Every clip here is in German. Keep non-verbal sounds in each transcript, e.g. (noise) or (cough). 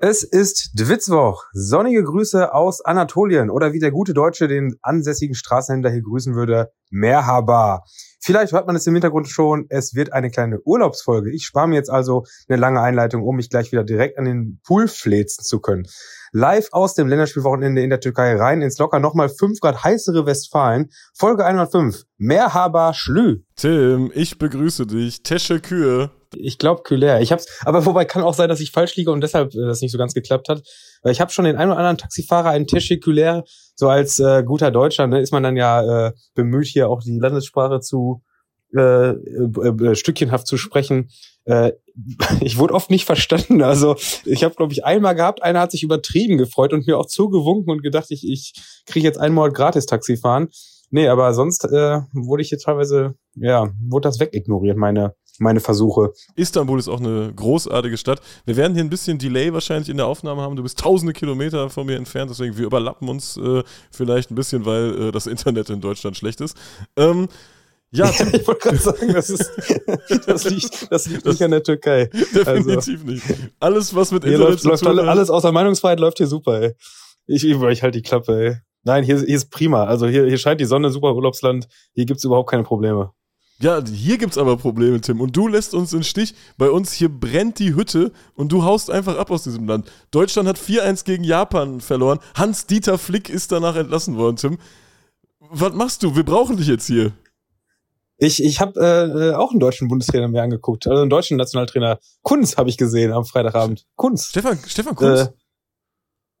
Es ist Dwitzwoch. Sonnige Grüße aus Anatolien oder wie der gute Deutsche den ansässigen Straßenhändler hier grüßen würde, Merhaba. Vielleicht hört man es im Hintergrund schon, es wird eine kleine Urlaubsfolge. Ich spare mir jetzt also eine lange Einleitung, um mich gleich wieder direkt an den Pool fläzen zu können. Live aus dem Länderspielwochenende in der Türkei rein ins locker nochmal 5 Grad heißere Westfalen. Folge 105. Merhaba Schlü. Tim, ich begrüße dich. Tesche Kühe. Ich glaube Kühler. Ich hab's, aber wobei kann auch sein, dass ich falsch liege und deshalb äh, das nicht so ganz geklappt hat. Weil ich habe schon den einen oder anderen Taxifahrer einen Teschikülär, so als äh, guter Deutscher, ne, ist man dann ja äh, bemüht, hier auch die Landessprache zu äh, äh, stückchenhaft zu sprechen. Äh, (laughs) ich wurde oft nicht verstanden. Also ich habe, glaube ich, einmal gehabt, einer hat sich übertrieben gefreut und mir auch zugewunken und gedacht, ich, ich kriege jetzt einmal gratis Taxi fahren. Nee, aber sonst äh, wurde ich hier teilweise, ja, wurde das wegignoriert, meine meine Versuche. Istanbul ist auch eine großartige Stadt. Wir werden hier ein bisschen Delay wahrscheinlich in der Aufnahme haben. Du bist tausende Kilometer von mir entfernt, deswegen wir überlappen uns äh, vielleicht ein bisschen, weil äh, das Internet in Deutschland schlecht ist. Ähm, ja, (laughs) ich wollte gerade sagen, das, ist, (laughs) das liegt, das liegt das nicht an der Türkei. Definitiv also, nicht. Alles, was mit Internet läuft, zu läuft tun alles außer Meinungsfreiheit läuft hier super, ey. Ich, ich, ich halt die Klappe, ey. Nein, hier, hier ist prima. Also hier, hier scheint die Sonne, super Urlaubsland. Hier gibt's überhaupt keine Probleme. Ja, hier gibt's aber Probleme, Tim. Und du lässt uns in Stich. Bei uns hier brennt die Hütte und du haust einfach ab aus diesem Land. Deutschland hat 4-1 gegen Japan verloren. Hans-Dieter Flick ist danach entlassen worden, Tim. Was machst du? Wir brauchen dich jetzt hier. Ich, ich habe äh, auch einen deutschen Bundestrainer mir angeguckt, also einen deutschen Nationaltrainer. Kunz habe ich gesehen am Freitagabend. Kunz. Stefan, Stefan Kunz. Äh,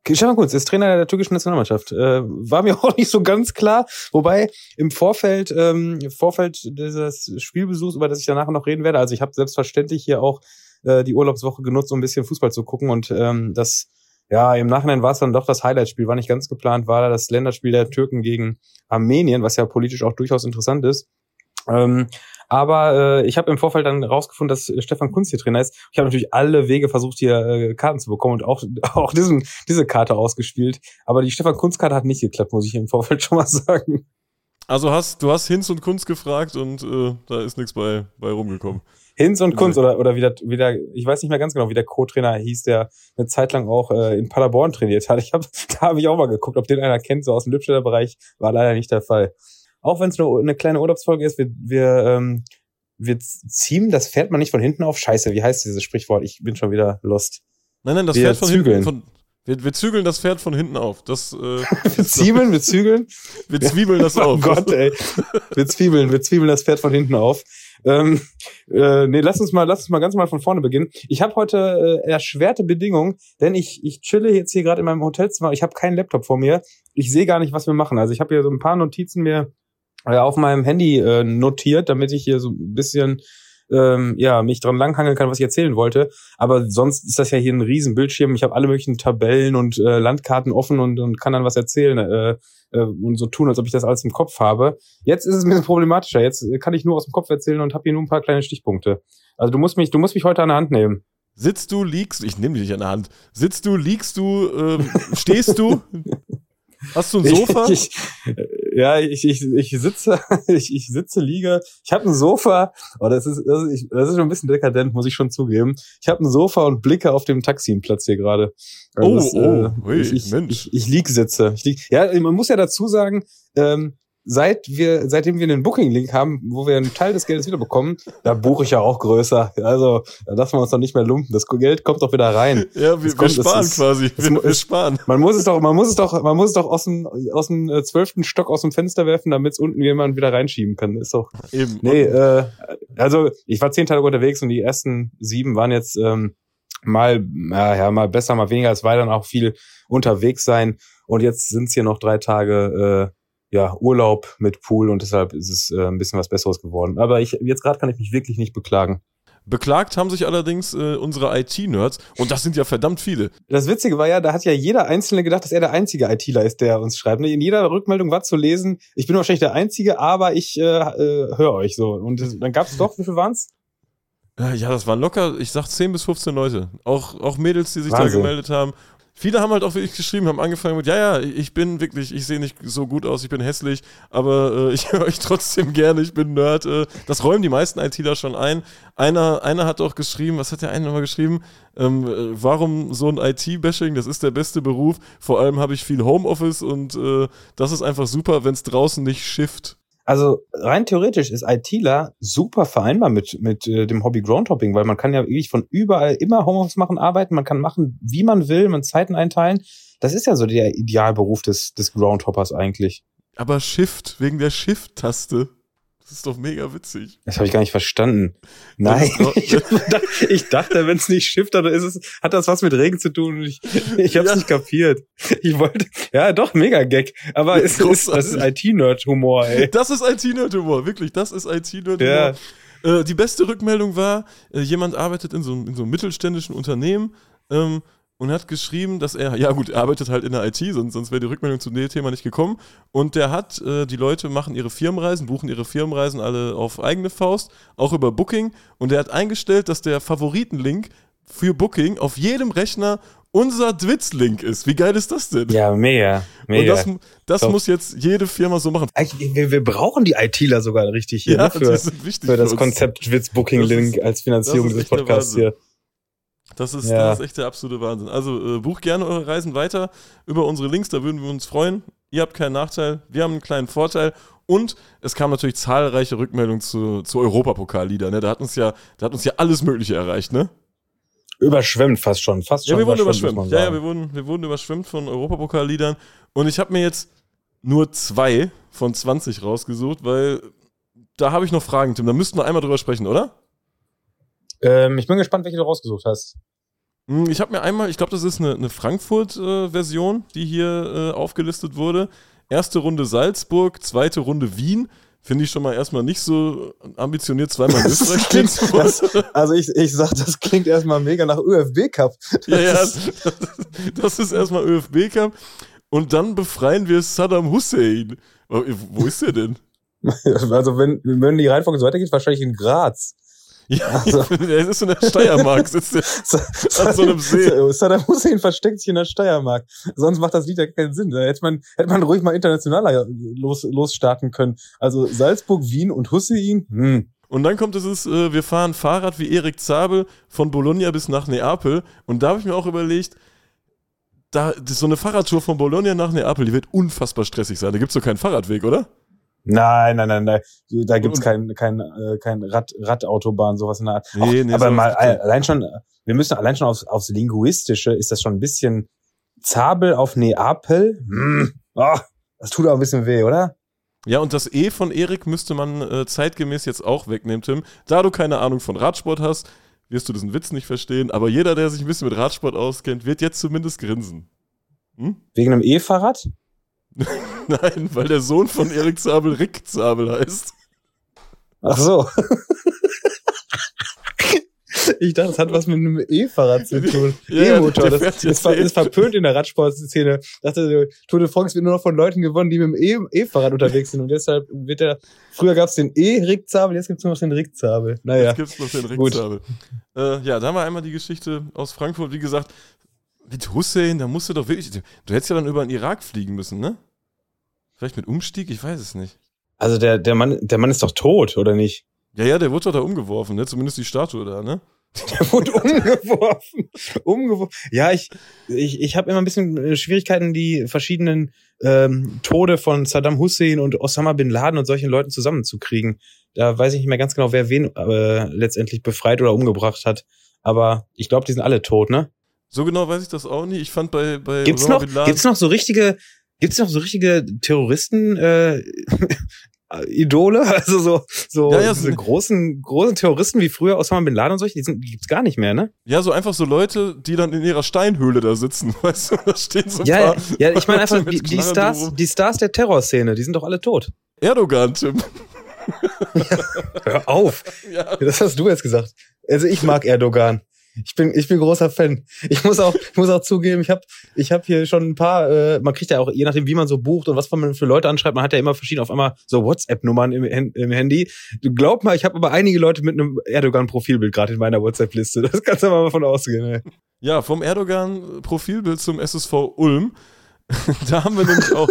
Stefan Kunz ist Trainer der türkischen Nationalmannschaft. Äh, war mir (laughs) auch nicht so ganz klar. Wobei im Vorfeld, ähm, im Vorfeld dieses Spielbesuchs, über das ich danach noch reden werde, also ich habe selbstverständlich hier auch äh, die Urlaubswoche genutzt, um ein bisschen Fußball zu gucken. Und ähm, das, ja, im Nachhinein war es dann doch das Highlight-Spiel, war nicht ganz geplant, war das Länderspiel der Türken gegen Armenien, was ja politisch auch durchaus interessant ist. Ähm, aber äh, ich habe im Vorfeld dann rausgefunden, dass Stefan Kunz hier Trainer ist. Ich habe natürlich alle Wege versucht, hier äh, Karten zu bekommen und auch, (laughs) auch diesen, diese Karte ausgespielt. Aber die Stefan Kunz-Karte hat nicht geklappt, muss ich im Vorfeld (laughs) schon mal sagen. Also hast du hast Hinz und Kunz gefragt und äh, da ist nichts bei, bei rumgekommen. Hinz und Kunz oder, oder wie, der, wie der, ich weiß nicht mehr ganz genau, wie der Co-Trainer hieß, der eine Zeit lang auch äh, in Paderborn trainiert hat. Ich hab, (laughs) da habe ich auch mal geguckt, ob den einer kennt, so aus dem Lippstädter Bereich, war leider nicht der Fall auch wenn es nur eine kleine Urlaubsfolge ist, wir, wir, ähm, wir ziehen das Pferd mal nicht von hinten auf. Scheiße, wie heißt dieses Sprichwort? Ich bin schon wieder lost. Nein, nein, das wir Pferd von zügeln. hinten. Von, wir, wir zügeln das Pferd von hinten auf. Das, äh, (laughs) wir zwiebeln, wir zügeln. Wir zwiebeln das (laughs) auf. Oh Gott, ey. Wir zwiebeln, wir zwiebeln das Pferd von hinten auf. Ähm, äh, nee, lass uns mal, lass uns mal ganz mal von vorne beginnen. Ich habe heute äh, erschwerte Bedingungen, denn ich ich chille jetzt hier gerade in meinem Hotelzimmer. Ich habe keinen Laptop vor mir. Ich sehe gar nicht, was wir machen. Also ich habe hier so ein paar Notizen mir auf meinem Handy äh, notiert, damit ich hier so ein bisschen ähm, ja mich dran langhangeln kann, was ich erzählen wollte. Aber sonst ist das ja hier ein riesen Bildschirm. Ich habe alle möglichen Tabellen und äh, Landkarten offen und, und kann dann was erzählen äh, äh, und so tun, als ob ich das alles im Kopf habe. Jetzt ist es ein bisschen (laughs) problematischer. Jetzt kann ich nur aus dem Kopf erzählen und habe hier nur ein paar kleine Stichpunkte. Also du musst mich, du musst mich heute an der Hand nehmen. Sitzt du, liegst, ich nehme dich an der Hand. Sitzt du, liegst du, ähm, stehst du? (laughs) Hast du ein Sofa? Ich, ich, ja, ich, ich, ich sitze, (laughs) ich, ich sitze, liege. Ich habe ein Sofa. Oh, das ist, das ist, das ist schon ein bisschen dekadent, muss ich schon zugeben. Ich habe ein Sofa und blicke auf dem Taxienplatz hier gerade. Also oh, das, oh, äh, ui, ich, ich, Mensch. Ich, ich lieg sitze. Ich lieg, ja, man muss ja dazu sagen, ähm, seit wir, seitdem wir einen Booking-Link haben, wo wir einen Teil des Geldes wiederbekommen, da buche ich ja auch größer. Also da lassen wir uns doch nicht mehr lumpen. Das Geld kommt doch wieder rein. (laughs) Ja, wir, kommt, wir sparen ist, quasi. Wir, wir, sparen. Man muss es doch, man muss es doch, man muss es doch aus dem aus dem äh, zwölften Stock aus dem Fenster werfen, damit es unten jemand wieder reinschieben kann. Ist doch. Eben. Nee, äh, also ich war zehn Tage unterwegs und die ersten sieben waren jetzt ähm, mal, ja, mal besser, mal weniger. Es war dann auch viel unterwegs sein. Und jetzt sind es hier noch drei Tage äh, ja, Urlaub mit Pool und deshalb ist es äh, ein bisschen was Besseres geworden. Aber ich, jetzt gerade kann ich mich wirklich nicht beklagen. Beklagt haben sich allerdings äh, unsere IT-Nerds und das sind ja verdammt viele. Das Witzige war ja, da hat ja jeder Einzelne gedacht, dass er der einzige ITler ist, der uns schreibt. In jeder Rückmeldung war zu lesen, ich bin wahrscheinlich der Einzige, aber ich äh, äh, höre euch so. Und dann gab es doch, wie viel waren's? Ja, das waren locker, ich sag 10 bis 15 Leute. Auch, auch Mädels, die sich Wahnsinn. da gemeldet haben viele haben halt auch wirklich geschrieben, haben angefangen mit, ja, ja, ich bin wirklich, ich sehe nicht so gut aus, ich bin hässlich, aber äh, (laughs) ich höre euch trotzdem gerne, ich bin Nerd. Äh, das räumen die meisten ITler schon ein. Einer, einer hat auch geschrieben, was hat der eine nochmal geschrieben? Ähm, äh, warum so ein IT-Bashing? Das ist der beste Beruf. Vor allem habe ich viel Homeoffice und äh, das ist einfach super, wenn es draußen nicht schifft. Also rein theoretisch ist ITler super vereinbar mit, mit äh, dem Hobby Groundhopping, weil man kann ja wirklich von überall immer Homeoffice machen, arbeiten, man kann machen, wie man will, man Zeiten einteilen. Das ist ja so der Idealberuf des, des Groundhoppers eigentlich. Aber Shift, wegen der Shift-Taste. Das ist doch mega witzig. Das habe ich gar nicht verstanden. Nein, (laughs) ich, dachte, wenn es nicht Shift hat, ist es, hat das was mit Regen zu tun. Ich, ich habe es ja. nicht kapiert. Ich wollte, ja, doch mega Gag. Aber es ist, das ist IT-Nerd-Humor. ey. Das ist IT-Nerd-Humor, wirklich. Das ist IT-Nerd-Humor. Ja. Äh, die beste Rückmeldung war, äh, jemand arbeitet in so, in so einem mittelständischen Unternehmen. Ähm, und hat geschrieben, dass er, ja gut, er arbeitet halt in der IT, sonst, sonst wäre die Rückmeldung zu dem Thema nicht gekommen. Und der hat, äh, die Leute machen ihre Firmenreisen, buchen ihre Firmenreisen alle auf eigene Faust, auch über Booking. Und er hat eingestellt, dass der Favoritenlink für Booking auf jedem Rechner unser Dwitz-Link ist. Wie geil ist das denn? Ja, mega. mega. Und das, das muss jetzt jede Firma so machen. Wir, wir brauchen die ITler sogar richtig hier ja, ne, für, für das Konzept Dwitz-Booking-Link als Finanzierung dieses Podcasts hier. Das ist, ja. das ist echt der absolute Wahnsinn. Also äh, bucht gerne eure Reisen weiter über unsere Links, da würden wir uns freuen. Ihr habt keinen Nachteil, wir haben einen kleinen Vorteil. Und es kamen natürlich zahlreiche Rückmeldungen zu, zu Europapokalliedern. Ne? Da, hat uns ja, da hat uns ja alles Mögliche erreicht, ne? Überschwemmt fast schon, fast schon. Ja, wir wurden überschwemmt. Ja, ja, wir wurden, wir wurden überschwemmt von Europapokalliedern. Und ich habe mir jetzt nur zwei von 20 rausgesucht, weil da habe ich noch Fragen, Tim. Da müssten wir einmal drüber sprechen, oder? Ähm, ich bin gespannt, welche du rausgesucht hast. Hm, ich habe mir einmal, ich glaube, das ist eine, eine Frankfurt-Version, äh, die hier äh, aufgelistet wurde. Erste Runde Salzburg, zweite Runde Wien. Finde ich schon mal erstmal nicht so ambitioniert, zweimal (laughs) in Österreich klingt, das, Also ich, ich sag, das klingt erstmal mega nach ÖFB Cup. ja, ja, das, das ist erstmal ÖFB Cup. Und dann befreien wir Saddam Hussein. Wo ist er denn? (laughs) Also wenn, wenn die Reihenfolge so weitergeht, wahrscheinlich in Graz. Ja, (laughs) also, (laughs) er ist in der Steiermark, sitzt er (laughs) an so einem See. Saddam Hussein versteckt sich in der Steiermark. Sonst macht das Lied ja keinen Sinn. Da hätte man, hätte man ruhig mal internationaler los, losstarten können. Also Salzburg, Wien und Hussein, hm. Und dann kommt es, äh, wir fahren Fahrrad wie Erik Zabel von Bologna bis nach Neapel. Und da habe ich mir auch überlegt, da, so eine Fahrradtour von Bologna nach Neapel, die wird unfassbar stressig sein. Da gibt's doch keinen Fahrradweg, oder? Nein, nein, nein, nein. Da gibt's kein, kein, äh, kein Rad, Radautobahn, sowas in der Art. Nee, nee, aber mal allein schon, wir müssen allein schon aufs, aufs Linguistische, ist das schon ein bisschen Zabel auf Neapel? Hm. Oh, das tut auch ein bisschen weh, oder? Ja, und das E von Erik müsste man äh, zeitgemäß jetzt auch wegnehmen, Tim. Da du keine Ahnung von Radsport hast, wirst du diesen Witz nicht verstehen, aber jeder, der sich ein bisschen mit Radsport auskennt, wird jetzt zumindest grinsen. Hm? Wegen einem E-Fahrrad? (laughs) Nein, weil der Sohn von Erik Zabel Rick Zabel heißt. Ach so. Ich dachte, das hat was mit einem E-Fahrrad zu tun. Ja, E-Motor. Das ist, ver ist verpönt in der Radsportszene. Ich dachte, Tour de France wird nur noch von Leuten gewonnen, die mit dem E-Fahrrad unterwegs sind. Und deshalb wird der, früher gab es den E-Rickzabel, jetzt gibt es nur noch den Rickzabel. Naja. Jetzt gibt es noch den Rickzabel. Äh, ja, da haben wir einmal die Geschichte aus Frankfurt. Wie gesagt, mit Hussein, da musst du doch wirklich, du hättest ja dann über den Irak fliegen müssen, ne? Vielleicht mit Umstieg? Ich weiß es nicht. Also der, der Mann, der Mann ist doch tot, oder nicht? Ja, ja, der wurde doch da umgeworfen, ne? Zumindest die Statue da, ne? Der wurde umgeworfen. umgeworfen. Ja, ich, ich, ich habe immer ein bisschen äh, Schwierigkeiten, die verschiedenen ähm, Tode von Saddam Hussein und Osama bin Laden und solchen Leuten zusammenzukriegen. Da weiß ich nicht mehr ganz genau, wer wen äh, letztendlich befreit oder umgebracht hat. Aber ich glaube, die sind alle tot, ne? So genau weiß ich das auch nicht. Ich fand bei, bei gibt's Osama noch, Bin Laden gibt's noch so richtige Gibt es noch so richtige Terroristen, äh, (laughs) Idole, also so, so ja, ja, so großen, großen Terroristen wie früher Osama Bin Laden und solche, die, sind, die gibt's gar nicht mehr, ne? Ja, so einfach so Leute, die dann in ihrer Steinhöhle da sitzen, (laughs) weißt du, da stehen so ein ja, paar Ja, ich meine einfach, (laughs) die, die Stars, die Stars der Terrorszene, die sind doch alle tot. Erdogan, Tim. ja, hör auf. Ja. Das hast du jetzt gesagt. Also ich mag Erdogan. Ich bin, ich bin großer Fan. Ich muss auch, ich muss auch zugeben, ich habe ich hab hier schon ein paar, äh, man kriegt ja auch, je nachdem, wie man so bucht und was man für Leute anschreibt, man hat ja immer verschiedene auf einmal so WhatsApp-Nummern im, im Handy. Du glaub mal, ich habe aber einige Leute mit einem Erdogan-Profilbild gerade in meiner WhatsApp-Liste. Das kannst du mal davon ausgehen. Ey. Ja, vom Erdogan-Profilbild zum SSV Ulm. (laughs) da haben wir nämlich auch.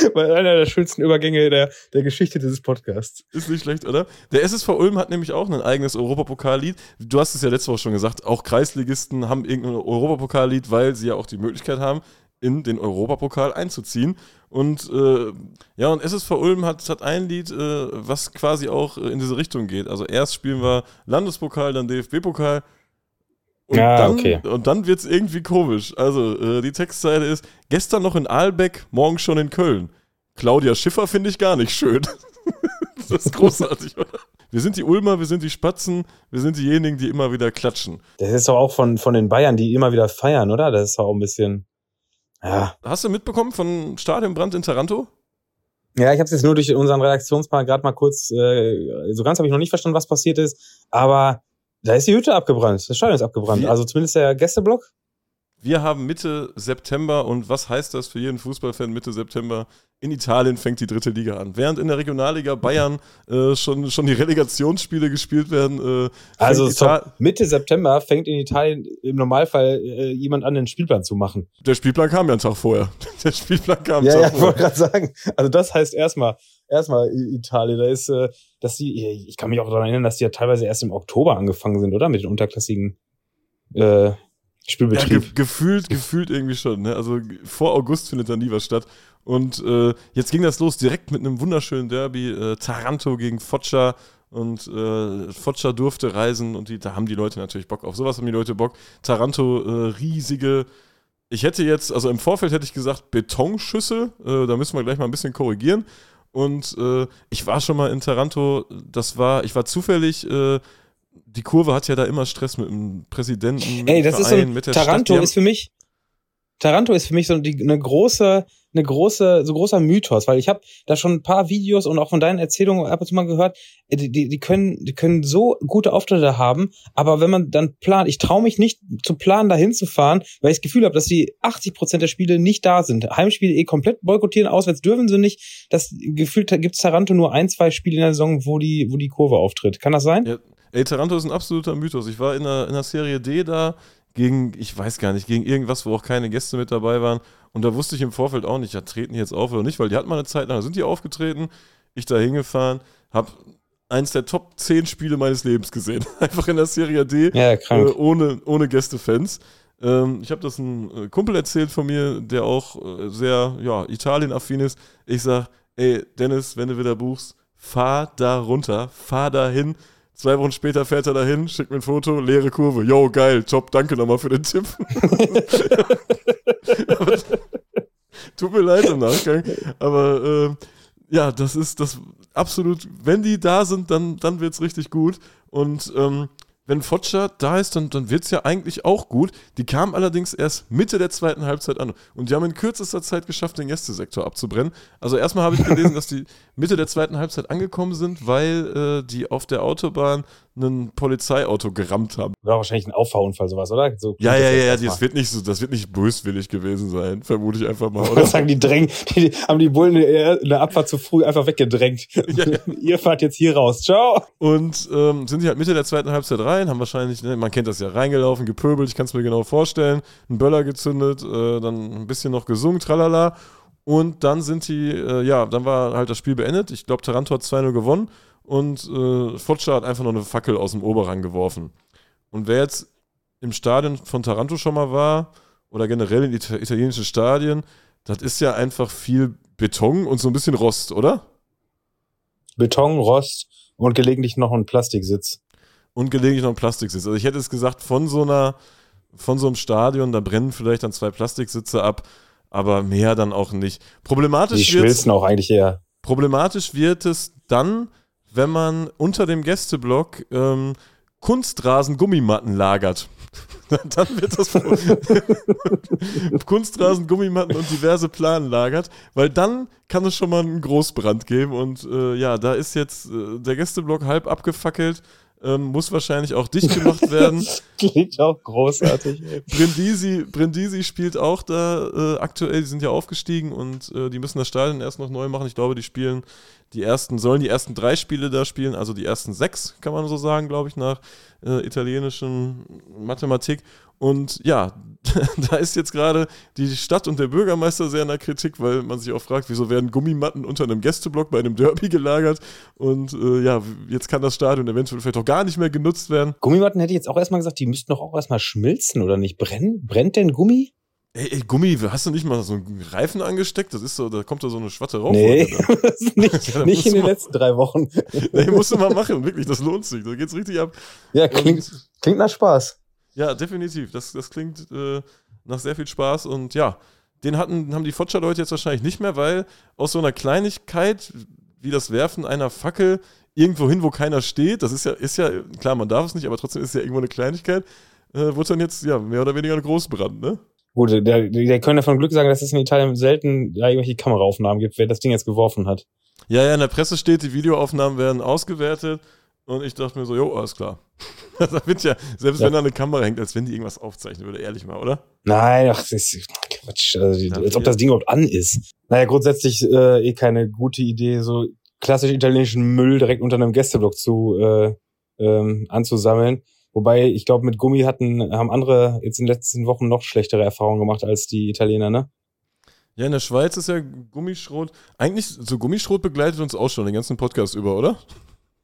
(laughs) Einer der schönsten Übergänge der, der Geschichte dieses Podcasts. Ist nicht schlecht, oder? Der SSV Ulm hat nämlich auch ein eigenes Europapokallied. Du hast es ja letzte Woche schon gesagt, auch Kreisligisten haben irgendein Europapokallied, weil sie ja auch die Möglichkeit haben, in den Europapokal einzuziehen. Und äh, ja, und SSV Ulm hat, hat ein Lied, äh, was quasi auch in diese Richtung geht. Also erst spielen wir Landespokal, dann DFB-Pokal. Und Ja, dann, okay. Und dann wird's irgendwie komisch. Also, äh, die Textzeile ist: gestern noch in Aalbeck, morgen schon in Köln. Claudia Schiffer finde ich gar nicht schön. (laughs) das ist großartig, oder? Wir sind die Ulmer, wir sind die Spatzen, wir sind diejenigen, die immer wieder klatschen. Das ist doch auch von, von den Bayern, die immer wieder feiern, oder? Das ist doch auch ein bisschen. Ja. Hast du mitbekommen von Stadionbrand in Taranto? Ja, ich habe es jetzt nur durch unseren Redaktionspark gerade mal kurz, äh, so ganz habe ich noch nicht verstanden, was passiert ist, aber da ist die Hütte abgebrannt, das Stadion ist abgebrannt, Wie? also zumindest der Gästeblock. Wir haben Mitte September und was heißt das für jeden Fußballfan Mitte September? In Italien fängt die dritte Liga an. Während in der Regionalliga Bayern äh, schon, schon die Relegationsspiele gespielt werden. Äh, Also. Mitte September fängt in Italien im Normalfall äh, jemand an, den Spielplan zu machen. der Spielplan kam ja einen Tag vorher. (laughs) Der Spielplan kam einen Ja, Tag ja, ich vorher. wollte gerade sagen. Also das heißt erstmal, erstmal Italien. Da ist, äh, dass die, ich kann mich auch daran erinnern, dass die ja teilweise erst im Oktober angefangen sind, oder? Mit den unterklassigen äh, Ja, Spielbetrieb. ge gefühlt, gefühlt irgendwie schon. Ne? Also vor August findet da nie was statt. Und äh, jetzt ging das los direkt mit einem wunderschönen Derby. Äh, Taranto gegen Foggia. Und äh, Foggia durfte reisen und die, da haben die Leute natürlich Bock. Auf sowas haben die Leute Bock. Taranto, äh, riesige. Ich hätte jetzt, also im Vorfeld hätte ich gesagt Betonschüssel. Äh, da müssen wir gleich mal ein bisschen korrigieren. Und äh, ich war schon mal in Taranto. Das war, ich war zufällig. Äh, die Kurve hat ja da immer Stress mit dem Präsidenten. Mit Ey, das ist so Verein, ein, mit der Taranto Stadt. Ist für mich, Taranto ist für mich so die, eine große, eine große, so großer Mythos, weil ich habe da schon ein paar Videos und auch von deinen Erzählungen ab und zu mal gehört, äh, die, die, die können, die können so gute Auftritte haben, aber wenn man dann plant, ich traue mich nicht zu planen, da hinzufahren, weil ich das Gefühl habe, dass die 80 Prozent der Spiele nicht da sind. Heimspiele eh komplett boykottieren, auswärts dürfen sie nicht. Das gefühlt gibt's Taranto nur ein, zwei Spiele in der Saison, wo die, wo die Kurve auftritt. Kann das sein? Ja, ey, Taranto ist ein absoluter Mythos. Ich war in der, in der Serie D da gegen, ich weiß gar nicht, gegen irgendwas, wo auch keine Gäste mit dabei waren. Und da wusste ich im Vorfeld auch nicht, ja, treten die jetzt auf oder nicht, weil die hatten mal eine Zeit lang, da sind die aufgetreten, ich da hingefahren, hab eins der Top 10 Spiele meines Lebens gesehen. (laughs) Einfach in der Serie D. Ja, krank. Äh, ohne, ohne Gästefans. Ähm, ich habe das einem äh, Kumpel erzählt von mir, der auch äh, sehr ja, Italien-affin ist. Ich sag, ey, Dennis, wenn du wieder buchst, fahr da runter, fahr da hin. Zwei Wochen später fährt er dahin, schickt mir ein Foto, leere Kurve. Yo, geil, top, danke nochmal für den Tipp. (laughs) (laughs) Aber, tut mir leid im Nachgang, aber äh, ja, das ist das absolut, wenn die da sind, dann, dann wird es richtig gut. Und ähm, wenn Foggia da ist, dann, dann wird es ja eigentlich auch gut. Die kamen allerdings erst Mitte der zweiten Halbzeit an. Und die haben in kürzester Zeit geschafft, den Gästesektor abzubrennen. Also erstmal habe ich gelesen, dass die Mitte der zweiten Halbzeit angekommen sind, weil äh, die auf der Autobahn ein Polizeiauto gerammt haben. War wahrscheinlich ein Auffahrunfall, sowas, oder? So Ja, klingt ja, das ja, ja, das wird nicht so, das wird nicht böswillig gewesen sein, vermute ich einfach mal. Oder sagen die drängen, die, haben die Bullen in der Abfahrt zu früh einfach weggedrängt. (laughs) Ja, ja. (laughs) Ihr fahrt jetzt hier raus. Ciao. Und ähm, sind die halt Mitte der zweiten Halbzeit rein, haben wahrscheinlich, ne, man kennt das ja, reingelaufen, gepöbelt, ich kann es mir genau vorstellen, einen Böller gezündet, äh, dann ein bisschen noch gesungen, tralala. Und dann sind die, äh, ja, dann war halt das Spiel beendet. Ich glaube, Taranto hat 2-0 gewonnen und äh, Foggia hat einfach noch eine Fackel aus dem Oberrang geworfen. Und wer jetzt im Stadion von Taranto schon mal war oder generell in Ita italienischen Stadien, das ist ja einfach viel Beton und so ein bisschen Rost, oder? Beton, Rost und gelegentlich noch ein Plastiksitz. und gelegentlich noch ein Plastiksitz. Also ich hätte es gesagt, von so einer, von so einem Stadion, da brennen vielleicht dann zwei Plastiksitze ab, aber mehr dann auch nicht. Die Problematisch wird, schmilzen auch eigentlich eher. problematisch wird es dann, wenn man unter dem Gästeblock ähm, Kunstrasen-Gummimatten lagert. (laughs) dann wird das (laughs) Kunstrasen, Gummimatten und diverse Planen lagert, weil dann kann es schon mal einen Großbrand geben und äh, ja, da ist jetzt äh, der Gästeblock halb abgefackelt. Ähm, muss wahrscheinlich auch dicht gemacht (laughs) werden. Klingt auch großartig. Brindisi, Brindisi spielt auch da äh, aktuell, die sind ja aufgestiegen und äh, die müssen das Stadion erst noch neu machen. Ich glaube, die spielen die ersten, sollen die ersten drei Spiele da spielen, also die ersten sechs, kann man so sagen, glaube ich, nach äh, italienischen Mathematik. Und ja, (laughs) da ist jetzt gerade die Stadt und der Bürgermeister sehr in der Kritik, weil man sich auch fragt, wieso werden Gummimatten unter einem Gästeblock bei einem Derby gelagert? Und äh, ja, jetzt kann das Stadion eventuell vielleicht auch gar nicht mehr genutzt werden. Gummimatten hätte ich jetzt auch erstmal gesagt, die müssten doch auch erstmal schmilzen oder nicht brennen. Brennt denn Gummi? Ey, ey, Gummi, hast du nicht mal so einen Reifen angesteckt? Das ist so, da kommt da so eine Schwatte rauf. Nee, (laughs) nicht, (laughs) ja, nicht in den letzten drei Wochen. nee, musst du mal machen, wirklich, das lohnt sich. Da geht's richtig ab. Ja, klingt, und, klingt nach Spaß. Ja, definitiv. Das, das klingt äh, nach sehr viel Spaß und ja, den hatten, haben die Fotscher-Leute jetzt wahrscheinlich nicht mehr, weil aus so einer Kleinigkeit wie das Werfen einer Fackel irgendwo hin, wo keiner steht, das ist ja, ist ja, klar, man darf es nicht, aber trotzdem ist es ja irgendwo eine Kleinigkeit, äh, wurde dann jetzt ja mehr oder weniger ein Großbrand, ne? Gut, der, der können ja von Glück sagen, dass es in Italien selten da irgendwelche Kameraaufnahmen gibt, wer das Ding jetzt geworfen hat. Ja, ja, in der Presse steht, die Videoaufnahmen werden ausgewertet und ich dachte mir so, jo, alles klar. (laughs) das wird ja, selbst ja. wenn da eine Kamera hängt, als wenn die irgendwas aufzeichnen würde, ehrlich mal, oder? Nein, ach, das ist Quatsch. Also, als ob das Ding überhaupt an ist. Naja, grundsätzlich äh, eh keine gute Idee, so klassisch italienischen Müll direkt unter einem Gästeblock zu äh, ähm, anzusammeln. Wobei, ich glaube, mit Gummi hatten, haben andere jetzt in den letzten Wochen noch schlechtere Erfahrungen gemacht als die Italiener, ne? Ja, in der Schweiz ist ja Gummischrot. Eigentlich, so Gummischrot begleitet uns auch schon den ganzen Podcast über, oder?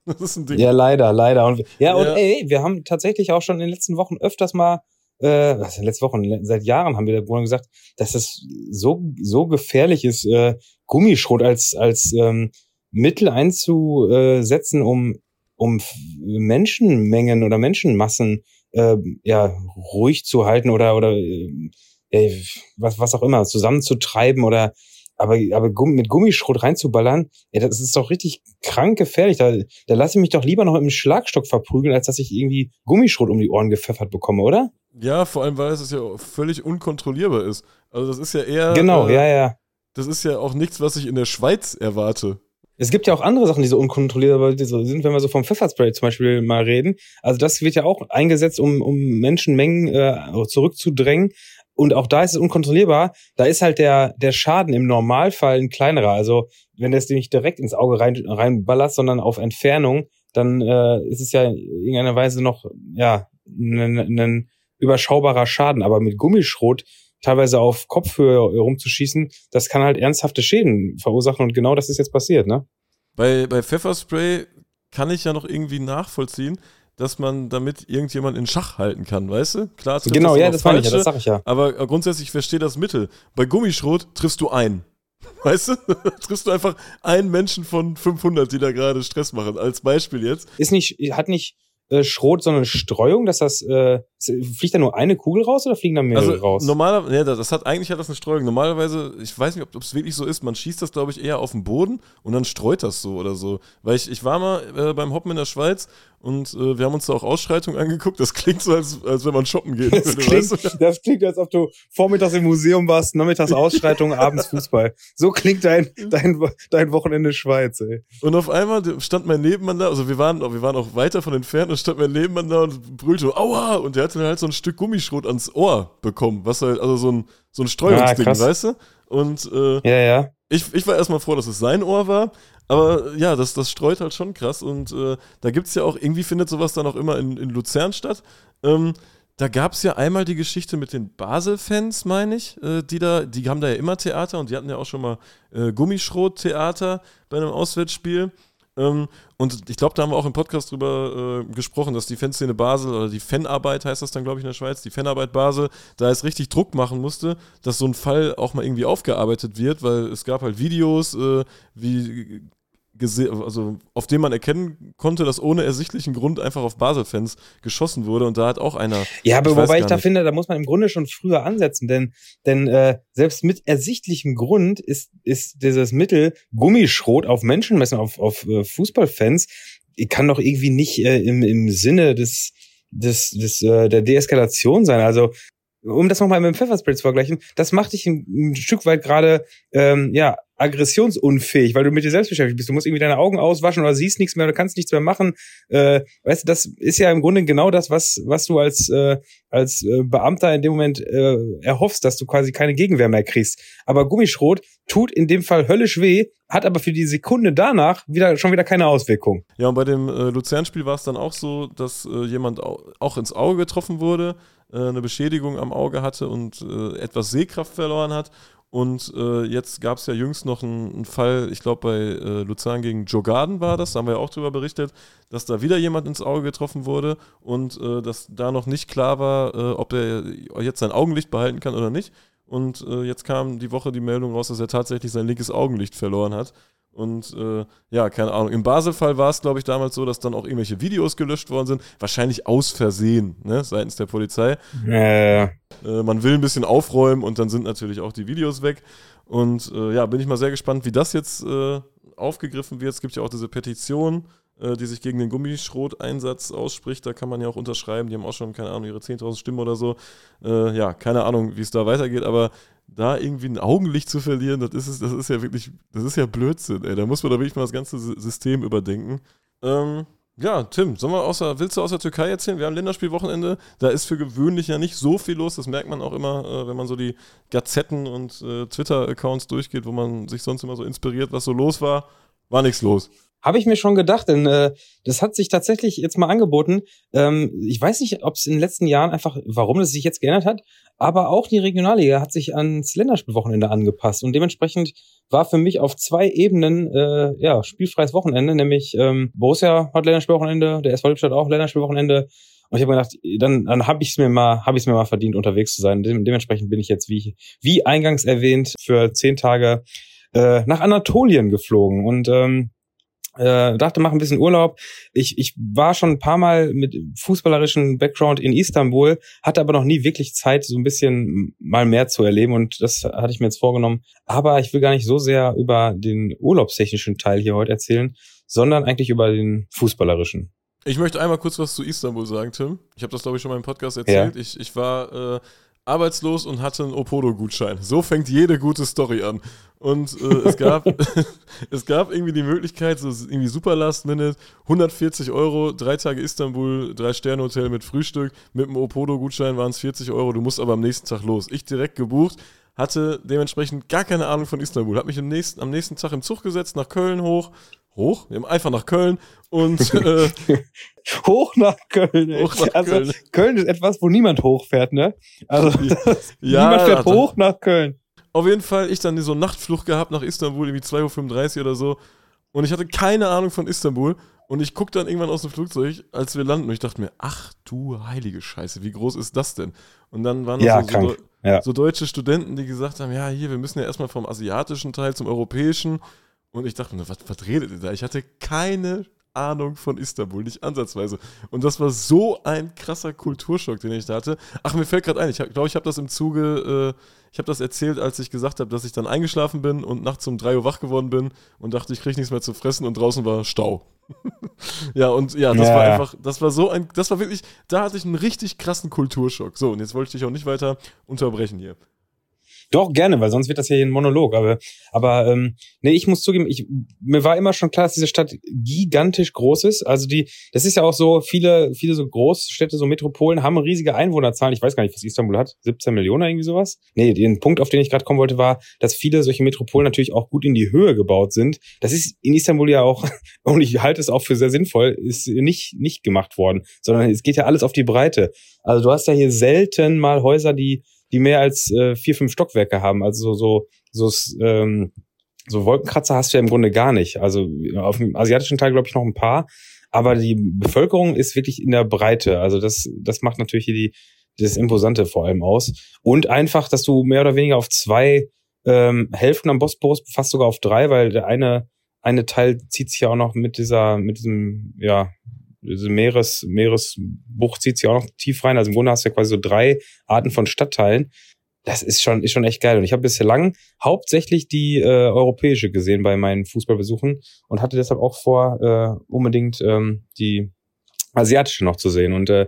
(laughs) Das ist ein Ding. Ja, leider, leider. Und, ja, und ja. ey, wir haben tatsächlich auch schon in den letzten Wochen öfters mal, äh, was in den letzten Wochen, seit Jahren haben wir da gesagt, dass es so, so gefährlich ist, äh, Gummischrot als, als ähm, Mittel einzusetzen, um, um Menschenmengen oder Menschenmassen äh, ja, ruhig zu halten oder, oder äh, was, was auch immer, zusammenzutreiben oder aber, aber mit Gummischrot reinzuballern, ja, das ist doch richtig krank gefährlich. Da, da lasse ich mich doch lieber noch mit einem Schlagstock verprügeln, als dass ich irgendwie Gummischrot um die Ohren gepfeffert bekomme, oder? Ja, vor allem, weil es ja völlig unkontrollierbar ist. Also das ist ja eher. Genau, äh, ja, ja. Das ist ja auch nichts, was ich in der Schweiz erwarte. Es gibt ja auch andere Sachen, die so unkontrollierbar sind, wenn wir so vom Pfefferspray zum Beispiel mal reden. Also das wird ja auch eingesetzt, um, um Menschenmengen äh, zurückzudrängen. Und auch da ist es unkontrollierbar. Da ist halt der, der Schaden im Normalfall ein kleinerer. Also wenn du es nicht direkt ins Auge rein, reinballerst, sondern auf Entfernung, dann äh, ist es ja in irgendeiner Weise noch ja ein, überschaubarer Schaden. Aber mit Gummischrot teilweise auf Kopfhöhe rumzuschießen, das kann halt ernsthafte Schäden verursachen. Und genau das ist jetzt passiert, ne? Bei, bei Pfefferspray kann ich ja noch irgendwie nachvollziehen, dass man damit irgendjemand in Schach halten kann, weißt du? Klar, genau, das ja, das meine ich ja, das sag ich ja. Aber grundsätzlich verstehe das Mittel. Bei Gummischrot triffst du einen. (laughs) Weißt du? (laughs) triffst du einfach einen Menschen von 500, die da gerade Stress machen, als Beispiel jetzt. Ist nicht, hat nicht äh, Schrot so eine Streuung, dass das, äh, fliegt da nur eine Kugel raus oder fliegen da mehrere also, raus? Normalerweise, ja, das hat, eigentlich hat das eine Streuung. Normalerweise, ich weiß nicht, ob es wirklich so ist, man schießt das, glaube ich, eher auf den Boden und dann streut das so oder so. Weil ich, ich war mal äh, beim Hoppen in der Schweiz und äh, wir haben uns da auch Ausschreitungen angeguckt. Das klingt so, als, als wenn man shoppen geht. Das, klingt, weißt (laughs) das klingt, als ob du vormittags im Museum warst, nachmittags Ausschreitung, (laughs) abends Fußball. So klingt dein, dein, dein Wochenende Schweiz, ey. Und auf einmal stand mein Nebenmann da, also wir waren, wir waren auch weiter von entfernt und stand mein Nebenmann da und brüllte, aua! Und der hatte halt so ein Stück Gummischrot ans Ohr bekommen, was halt, also so ein, so ein Streuungsding, ah, weißt du? Und äh, ja, ja. Ich, ich war erstmal froh, dass es sein Ohr war, aber ja, das, das streut halt schon krass. Und äh, da gibt es ja auch, irgendwie findet sowas dann auch immer in, in Luzern statt. Ähm, da gab es ja einmal die Geschichte mit den Basel-Fans, meine ich, äh, die da, die haben da ja immer Theater und die hatten ja auch schon mal äh, Gummischrot-Theater bei einem Auswärtsspiel. Ähm, und ich glaube, da haben wir auch im Podcast drüber äh, gesprochen, dass die Fanszene Basel oder die Fanarbeit heißt das dann, glaube ich, in der Schweiz, die Fanarbeit Basel, da es richtig Druck machen musste, dass so ein Fall auch mal irgendwie aufgearbeitet wird, weil es gab halt Videos, äh, wie also auf dem man erkennen konnte, dass ohne ersichtlichen Grund einfach auf Basel-Fans geschossen wurde und da hat auch einer. Ja, aber ich wobei ich da finde, da muss man im Grunde schon früher ansetzen, denn, denn äh, selbst mit ersichtlichem Grund ist, ist dieses Mittel Gummischrot auf Menschenmessen, auf, auf äh, Fußballfans, kann doch irgendwie nicht äh, im, im Sinne des, des, des, äh, der Deeskalation sein. Also um das nochmal mit dem Pfefferspray zu vergleichen, das macht dich ein, ein Stück weit gerade, ähm, ja, aggressionsunfähig, weil du mit dir selbst beschäftigt bist. Du musst irgendwie deine Augen auswaschen oder siehst nichts mehr, du kannst nichts mehr machen. Äh, weißt du, das ist ja im Grunde genau das, was was du als äh, als äh, Beamter in dem Moment äh, erhoffst, dass du quasi keine Gegenwehr mehr kriegst. Aber Gummischrot tut in dem Fall höllisch weh, hat aber für die Sekunde danach wieder schon wieder keine Auswirkung. Ja, und bei dem äh, Luzern-Spiel war es dann auch so, dass äh, jemand auch ins Auge getroffen wurde, eine Beschädigung am Auge hatte und äh, etwas Sehkraft verloren hat und äh, jetzt gab es ja jüngst noch einen, Fall, ich glaube bei äh, Luzern gegen Joe Garden war das, da haben wir ja auch darüber berichtet, dass da wieder jemand ins Auge getroffen wurde und äh, dass da noch nicht klar war, äh, ob er jetzt sein Augenlicht behalten kann oder nicht. Und äh, jetzt kam die Woche die Meldung raus, dass er tatsächlich sein linkes Augenlicht verloren hat. Und äh, ja, keine Ahnung. Im Basel-Fall war es, glaube ich, damals so, dass dann auch irgendwelche Videos gelöscht worden sind. Wahrscheinlich aus Versehen, ne, seitens der Polizei. Äh. Äh, man will ein bisschen aufräumen und dann sind natürlich auch die Videos weg. Und äh, ja, bin ich mal sehr gespannt, wie das jetzt äh, aufgegriffen wird. Es gibt ja auch diese Petition, äh, die sich gegen den Gummischroteinsatz ausspricht. Da kann man ja auch unterschreiben. Die haben auch schon, keine Ahnung, ihre 10.000 Stimmen oder so. Ja, keine Ahnung, wie es da weitergeht, aber da irgendwie ein Augenlicht zu verlieren, das ist, das ist ja wirklich, das ist ja Blödsinn, ey. Da muss man da wirklich mal das ganze System überdenken. Ähm, ja, Tim, sollen wir außer, willst du aus der Türkei erzählen? Wir haben Länderspielwochenende, da ist für gewöhnlich ja nicht so viel los, das merkt man auch immer, äh, wenn man so die Gazetten und äh, Twitter-Accounts durchgeht, wo man sich sonst immer so inspiriert, was so los war. War nichts los. Habe ich mir schon gedacht, denn äh, das hat sich tatsächlich jetzt mal angeboten. Ähm, ich weiß nicht, ob es in den letzten Jahren einfach, warum das sich jetzt geändert hat, aber auch die Regionalliga hat sich ans Länderspielwochenende angepasst und dementsprechend war für mich auf zwei Ebenen äh, ja spielfreies Wochenende, nämlich ähm, Borussia hat Länderspielwochenende, der SV Lippstadt auch Länderspielwochenende und ich habe gedacht, dann, dann habe ich es mir mal, habe ich mir mal verdient, unterwegs zu sein. dementsprechend bin ich jetzt wie wie eingangs erwähnt für zehn Tage äh, nach Anatolien geflogen und ähm, äh, dachte, mach ein bisschen Urlaub. Ich, ich war schon ein paar Mal mit fußballerischen Background in Istanbul, hatte aber noch nie wirklich Zeit, so ein bisschen mal mehr zu erleben und das hatte ich mir jetzt vorgenommen. Aber ich will gar nicht so sehr über den urlaubstechnischen Teil hier heute erzählen, sondern eigentlich über den fußballerischen. Ich möchte einmal kurz was zu Istanbul sagen, Tim. Ich habe das, glaube ich, schon mal im Podcast erzählt. Ja. Ich, ich war äh, arbeitslos und hatte einen Opodo-Gutschein. So fängt jede gute Story an. Und äh, es, gab, (laughs) (laughs) es gab irgendwie die Möglichkeit, so irgendwie super Last Minute, 140 Euro, drei Tage Istanbul, drei Sterne Hotel mit Frühstück, mit dem Opodo-Gutschein waren es 40 Euro, du musst aber am nächsten Tag los. Ich direkt gebucht, hatte dementsprechend gar keine Ahnung von Istanbul, habe mich am nächsten, am nächsten Tag im Zug gesetzt, nach Köln hoch, hoch, wir haben einfach nach Köln und (laughs) äh, hoch nach Köln. Ey. Hoch nach also Köln. Köln ist etwas, wo niemand hochfährt, ne? Also ja, (laughs) niemand fährt hoch nach Köln. Auf jeden Fall, ich dann so eine Nachtflucht gehabt nach Istanbul, irgendwie 2.35 Uhr oder so. Und ich hatte keine Ahnung von Istanbul. Und ich guck dann irgendwann aus dem Flugzeug, als wir landen, und ich dachte mir, ach du heilige Scheiße, wie groß ist das denn? Und dann waren ja, so, so, ja. so, deutsche Studenten, die gesagt haben, ja, hier, wir müssen ja erstmal vom asiatischen Teil zum europäischen. Und ich dachte mir, was, was redet ihr da? Ich hatte keine Ahnung von Istanbul, nicht ansatzweise. Und das war so ein krasser Kulturschock, den ich da hatte. Ach, mir fällt gerade ein, ich glaube, ich habe das im Zuge, äh, ich habe das erzählt, als ich gesagt habe, dass ich dann eingeschlafen bin und nachts um 3 Uhr wach geworden bin und dachte, ich kriege nichts mehr zu fressen und draußen war Stau. (laughs) ja, und ja, das ja. war einfach, das war so ein, das war wirklich, da hatte ich einen richtig krassen Kulturschock. So, und jetzt wollte ich dich auch nicht weiter unterbrechen hier. Doch, gerne, weil sonst wird das ja hier ein Monolog. Aber, aber ähm, nee, ich muss zugeben, ich, mir war immer schon klar, dass diese Stadt gigantisch groß ist. Also die, das ist ja auch so, viele, viele so Großstädte, so Metropolen haben riesige Einwohnerzahlen. Ich weiß gar nicht, was Istanbul hat. 17 Millionen irgendwie sowas? Nee, den Punkt, auf den ich gerade kommen wollte, war, dass viele solche Metropolen natürlich auch gut in die Höhe gebaut sind. Das ist in Istanbul ja auch, (laughs) und ich halte es auch für sehr sinnvoll, ist nicht, nicht gemacht worden, sondern es geht ja alles auf die Breite. Also du hast ja hier selten mal Häuser, die die mehr als äh, vier, fünf Stockwerke haben. Also so, so, so, ähm, so Wolkenkratzer hast du ja im Grunde gar nicht. Also auf dem asiatischen Teil glaube ich noch ein paar, aber die Bevölkerung ist wirklich in der Breite. Also das, das macht natürlich hier die, das Imposante vor allem aus. Und einfach, dass du mehr oder weniger auf zwei ähm, Hälften am Bosporus, fast sogar auf drei, weil der eine, eine Teil zieht sich ja auch noch mit dieser, mit diesem, ja, diese Meeres, Meeresbucht zieht sich auch noch tief rein. Also im Grunde hast du ja quasi so drei Arten von Stadtteilen. Das ist schon, ist schon echt geil. Und ich habe bislang hauptsächlich die äh, europäische gesehen bei meinen Fußballbesuchen und hatte deshalb auch vor, äh, unbedingt ähm, die asiatische noch zu sehen. Und äh,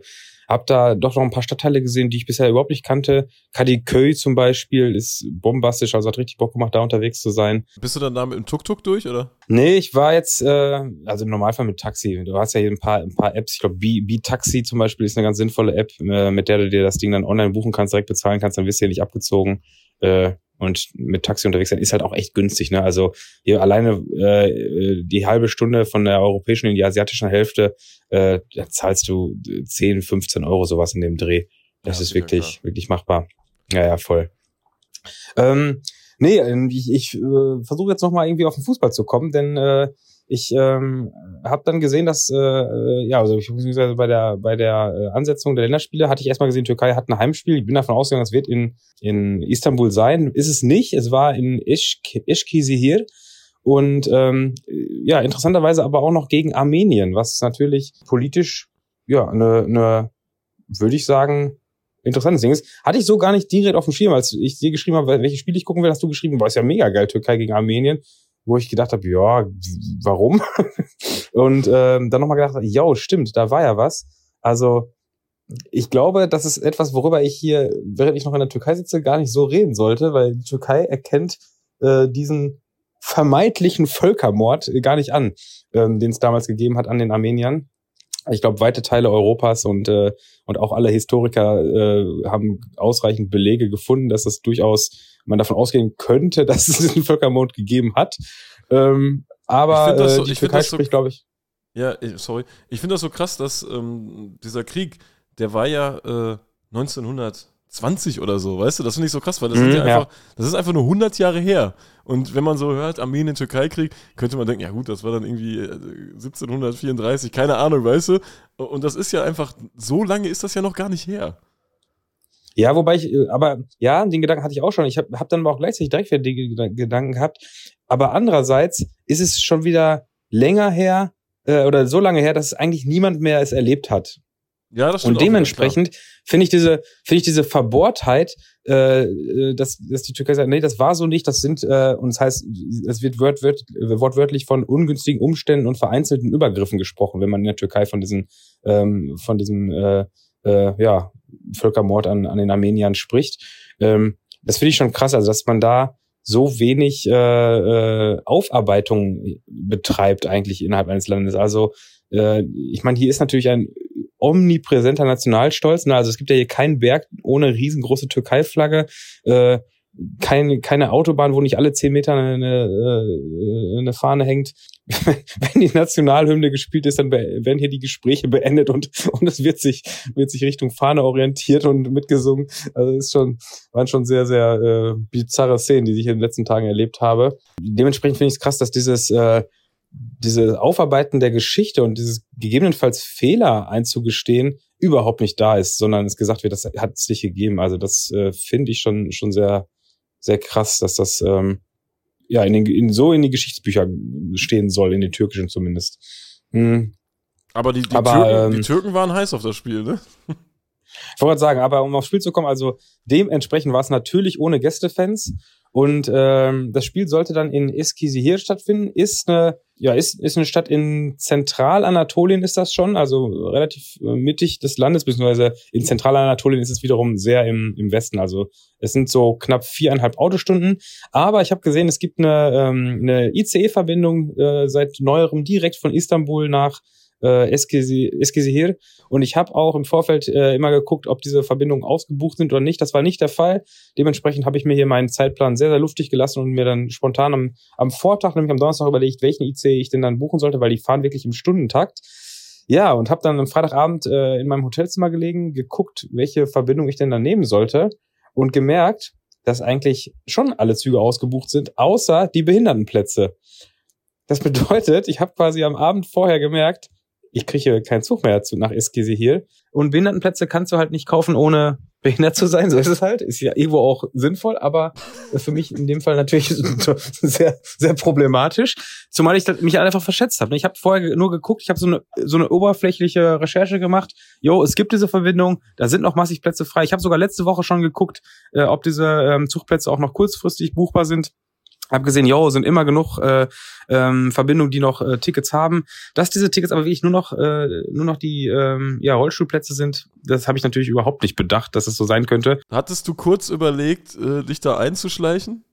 Hab da doch noch ein paar Stadtteile gesehen, die ich bisher überhaupt nicht kannte. Kadıköy zum Beispiel ist bombastisch, also hat richtig Bock gemacht, da unterwegs zu sein. Bist du dann da mit dem Tuk-Tuk durch, oder? Nee, ich war jetzt, äh, also im Normalfall mit Taxi. Du hast ja hier ein paar, ein paar Apps. Ich glaube, B-Taxi zum Beispiel ist eine ganz sinnvolle App, äh, mit der du dir das Ding dann online buchen kannst, direkt bezahlen kannst, dann wirst du ja nicht abgezogen. Äh, und mit Taxi unterwegs sein ist halt auch echt günstig. Ne? Also hier alleine äh, die halbe Stunde von der europäischen in die asiatische Hälfte, äh, da zahlst du 10, 15 Euro sowas in dem Dreh. Das ja, ist wirklich, klar. wirklich machbar. Ja, ja, voll. Ähm, nee, ich, ich äh, versuche jetzt nochmal irgendwie auf den Fußball zu kommen, denn äh, ich ähm, habe dann gesehen, dass äh, äh ja, also ich beziehungsweise bei der bei der äh, Ansetzung der Länderspiele hatte ich erstmal gesehen, Türkei hat ein Heimspiel. Ich bin davon ausgegangen, es wird in in Istanbul sein. Ist es nicht? Es war in Eskişehir und ähm, ja interessanterweise aber auch noch gegen Armenien, was natürlich politisch ja eine eine würde ich sagen interessantes Ding ist. Hatte ich so gar nicht direkt auf dem Schirm, als ich dir geschrieben habe, welche Spiele ich gucken will, hast du geschrieben, war es ja mega geil, Türkei gegen Armenien wo ich gedacht habe, ja, warum? (laughs) und ähm, dann nochmal gedacht, ja, stimmt, da war ja was. Also ich glaube, das ist etwas, worüber ich hier, während ich noch in der Türkei sitze, gar nicht so reden sollte, weil die Türkei erkennt äh, diesen vermeintlichen Völkermord gar nicht an, ähm, den es damals gegeben hat an den Armeniern. Ich glaube, weite Teile Europas und, äh, und auch alle Historiker äh, haben ausreichend Belege gefunden, dass das durchaus man davon ausgehen könnte, (laughs) dass es diesen Völkermord gegeben hat. Ähm, aber äh, so, die Türkei spricht, so, glaube ich. Ja, sorry. Ich finde das so krass, dass ähm, dieser Krieg, der war ja äh, 1920 oder so, weißt du? Das finde ich so krass, weil das, mhm, ja einfach, ja. das ist einfach nur 100 Jahre her. Und wenn man so hört, Armenien-Türkei-Krieg, könnte man denken, ja gut, das war dann irgendwie 1734, äh, keine Ahnung, weißt du? Und das ist ja einfach, so lange ist das ja noch gar nicht her. Ja, wobei ich, äh, aber ja, den Gedanken hatte ich auch schon. Ich habe hab dann aber auch gleichzeitig direkt wieder die Gedanken gehabt. Aber andererseits ist es schon wieder länger her äh, oder so lange her, dass eigentlich niemand mehr es erlebt hat. Ja, das stimmt. Und dementsprechend finde ich diese finde ich diese Verbohrtheit, äh, äh, dass, dass die Türkei sagt, nee, das war so nicht, das sind äh, und das heißt, es wird wört, wört, wortwörtlich von ungünstigen Umständen und vereinzelten Übergriffen gesprochen, wenn man in der Türkei von diesen ähm, von diesem äh, äh, ja Völkermord an, an den Armeniern spricht. Ähm, das finde ich schon krass, also dass man da so wenig äh, äh, Aufarbeitung betreibt eigentlich innerhalb eines Landes. Also äh, ich meine, hier ist natürlich ein omnipräsenter Nationalstolz. Ne? Also es gibt ja hier keinen Berg ohne riesengroße Türkei-Flagge. Äh, keine, keine Autobahn, wo nicht alle zehn Meter eine, äh, eine Fahne hängt. (laughs) Wenn die Nationalhymne gespielt ist, dann werden hier die Gespräche beendet und, (laughs) und es wird sich, wird sich Richtung Fahne orientiert und mitgesungen. Also ist schon, waren schon sehr, sehr äh, bizarre Szenen, die ich in den letzten Tagen erlebt habe. Dementsprechend finde ich es krass, dass dieses äh, diese Aufarbeiten der Geschichte und dieses gegebenenfalls Fehler einzugestehen überhaupt nicht da ist, sondern es gesagt wird, das hat es nicht gegeben. Also das äh, finde ich schon schon sehr sehr krass, dass das ähm, ja in den, in, so in die Geschichtsbücher stehen soll, in den türkischen zumindest. Hm. Aber, die, die, aber Türken, ähm, die Türken waren heiß auf das Spiel, ne? Ich wollte sagen, aber um aufs Spiel zu kommen, also dementsprechend war es natürlich ohne Gästefans. Und ähm, das Spiel sollte dann in Eskisehir stattfinden. Ist eine, ja, ist, ist eine Stadt in Zentralanatolien ist das schon, also relativ äh, mittig des Landes, beziehungsweise in Zentralanatolien ist es wiederum sehr im, im Westen. Also es sind so knapp viereinhalb Autostunden. Aber ich habe gesehen, es gibt eine, ähm, eine ICE-Verbindung äh, seit neuerem direkt von Istanbul nach äh, Eskisehir. Und ich habe auch im Vorfeld äh, immer geguckt, ob diese Verbindungen ausgebucht sind oder nicht. Das war nicht der Fall. Dementsprechend habe ich mir hier meinen Zeitplan sehr, sehr luftig gelassen und mir dann spontan am, am Vortag, nämlich am Donnerstag überlegt, welchen IC ich denn dann buchen sollte, weil die fahren wirklich im Stundentakt. Ja, und habe dann am Freitagabend äh, in meinem Hotelzimmer gelegen, geguckt, welche Verbindung ich denn dann nehmen sollte und gemerkt, dass eigentlich schon alle Züge ausgebucht sind, außer die Behindertenplätze. Das bedeutet, ich habe quasi am Abend vorher gemerkt, ich kriege keinen Zug mehr zu, nach Eskisehir. Und Behindertenplätze kannst du halt nicht kaufen, ohne behindert zu sein. So ist es halt. Ist ja irgendwo auch sinnvoll, aber für mich in dem Fall natürlich (laughs) sehr, sehr problematisch. Zumal ich mich halt einfach verschätzt habe. Ich habe vorher nur geguckt, ich habe so eine, so eine oberflächliche Recherche gemacht. Jo, es gibt diese Verbindung, da sind noch massig Plätze frei. Ich habe sogar letzte Woche schon geguckt, äh, ob diese ähm, Zugplätze auch noch kurzfristig buchbar sind. Hab gesehen, yo, sind immer genug äh, ähm, Verbindungen, die noch äh, Tickets haben. Dass diese Tickets aber wirklich nur noch äh, nur noch die ähm, ja, Rollstuhlplätze sind, das habe ich natürlich überhaupt nicht bedacht, dass es so sein könnte. Hattest du kurz überlegt, äh, dich da einzuschleichen?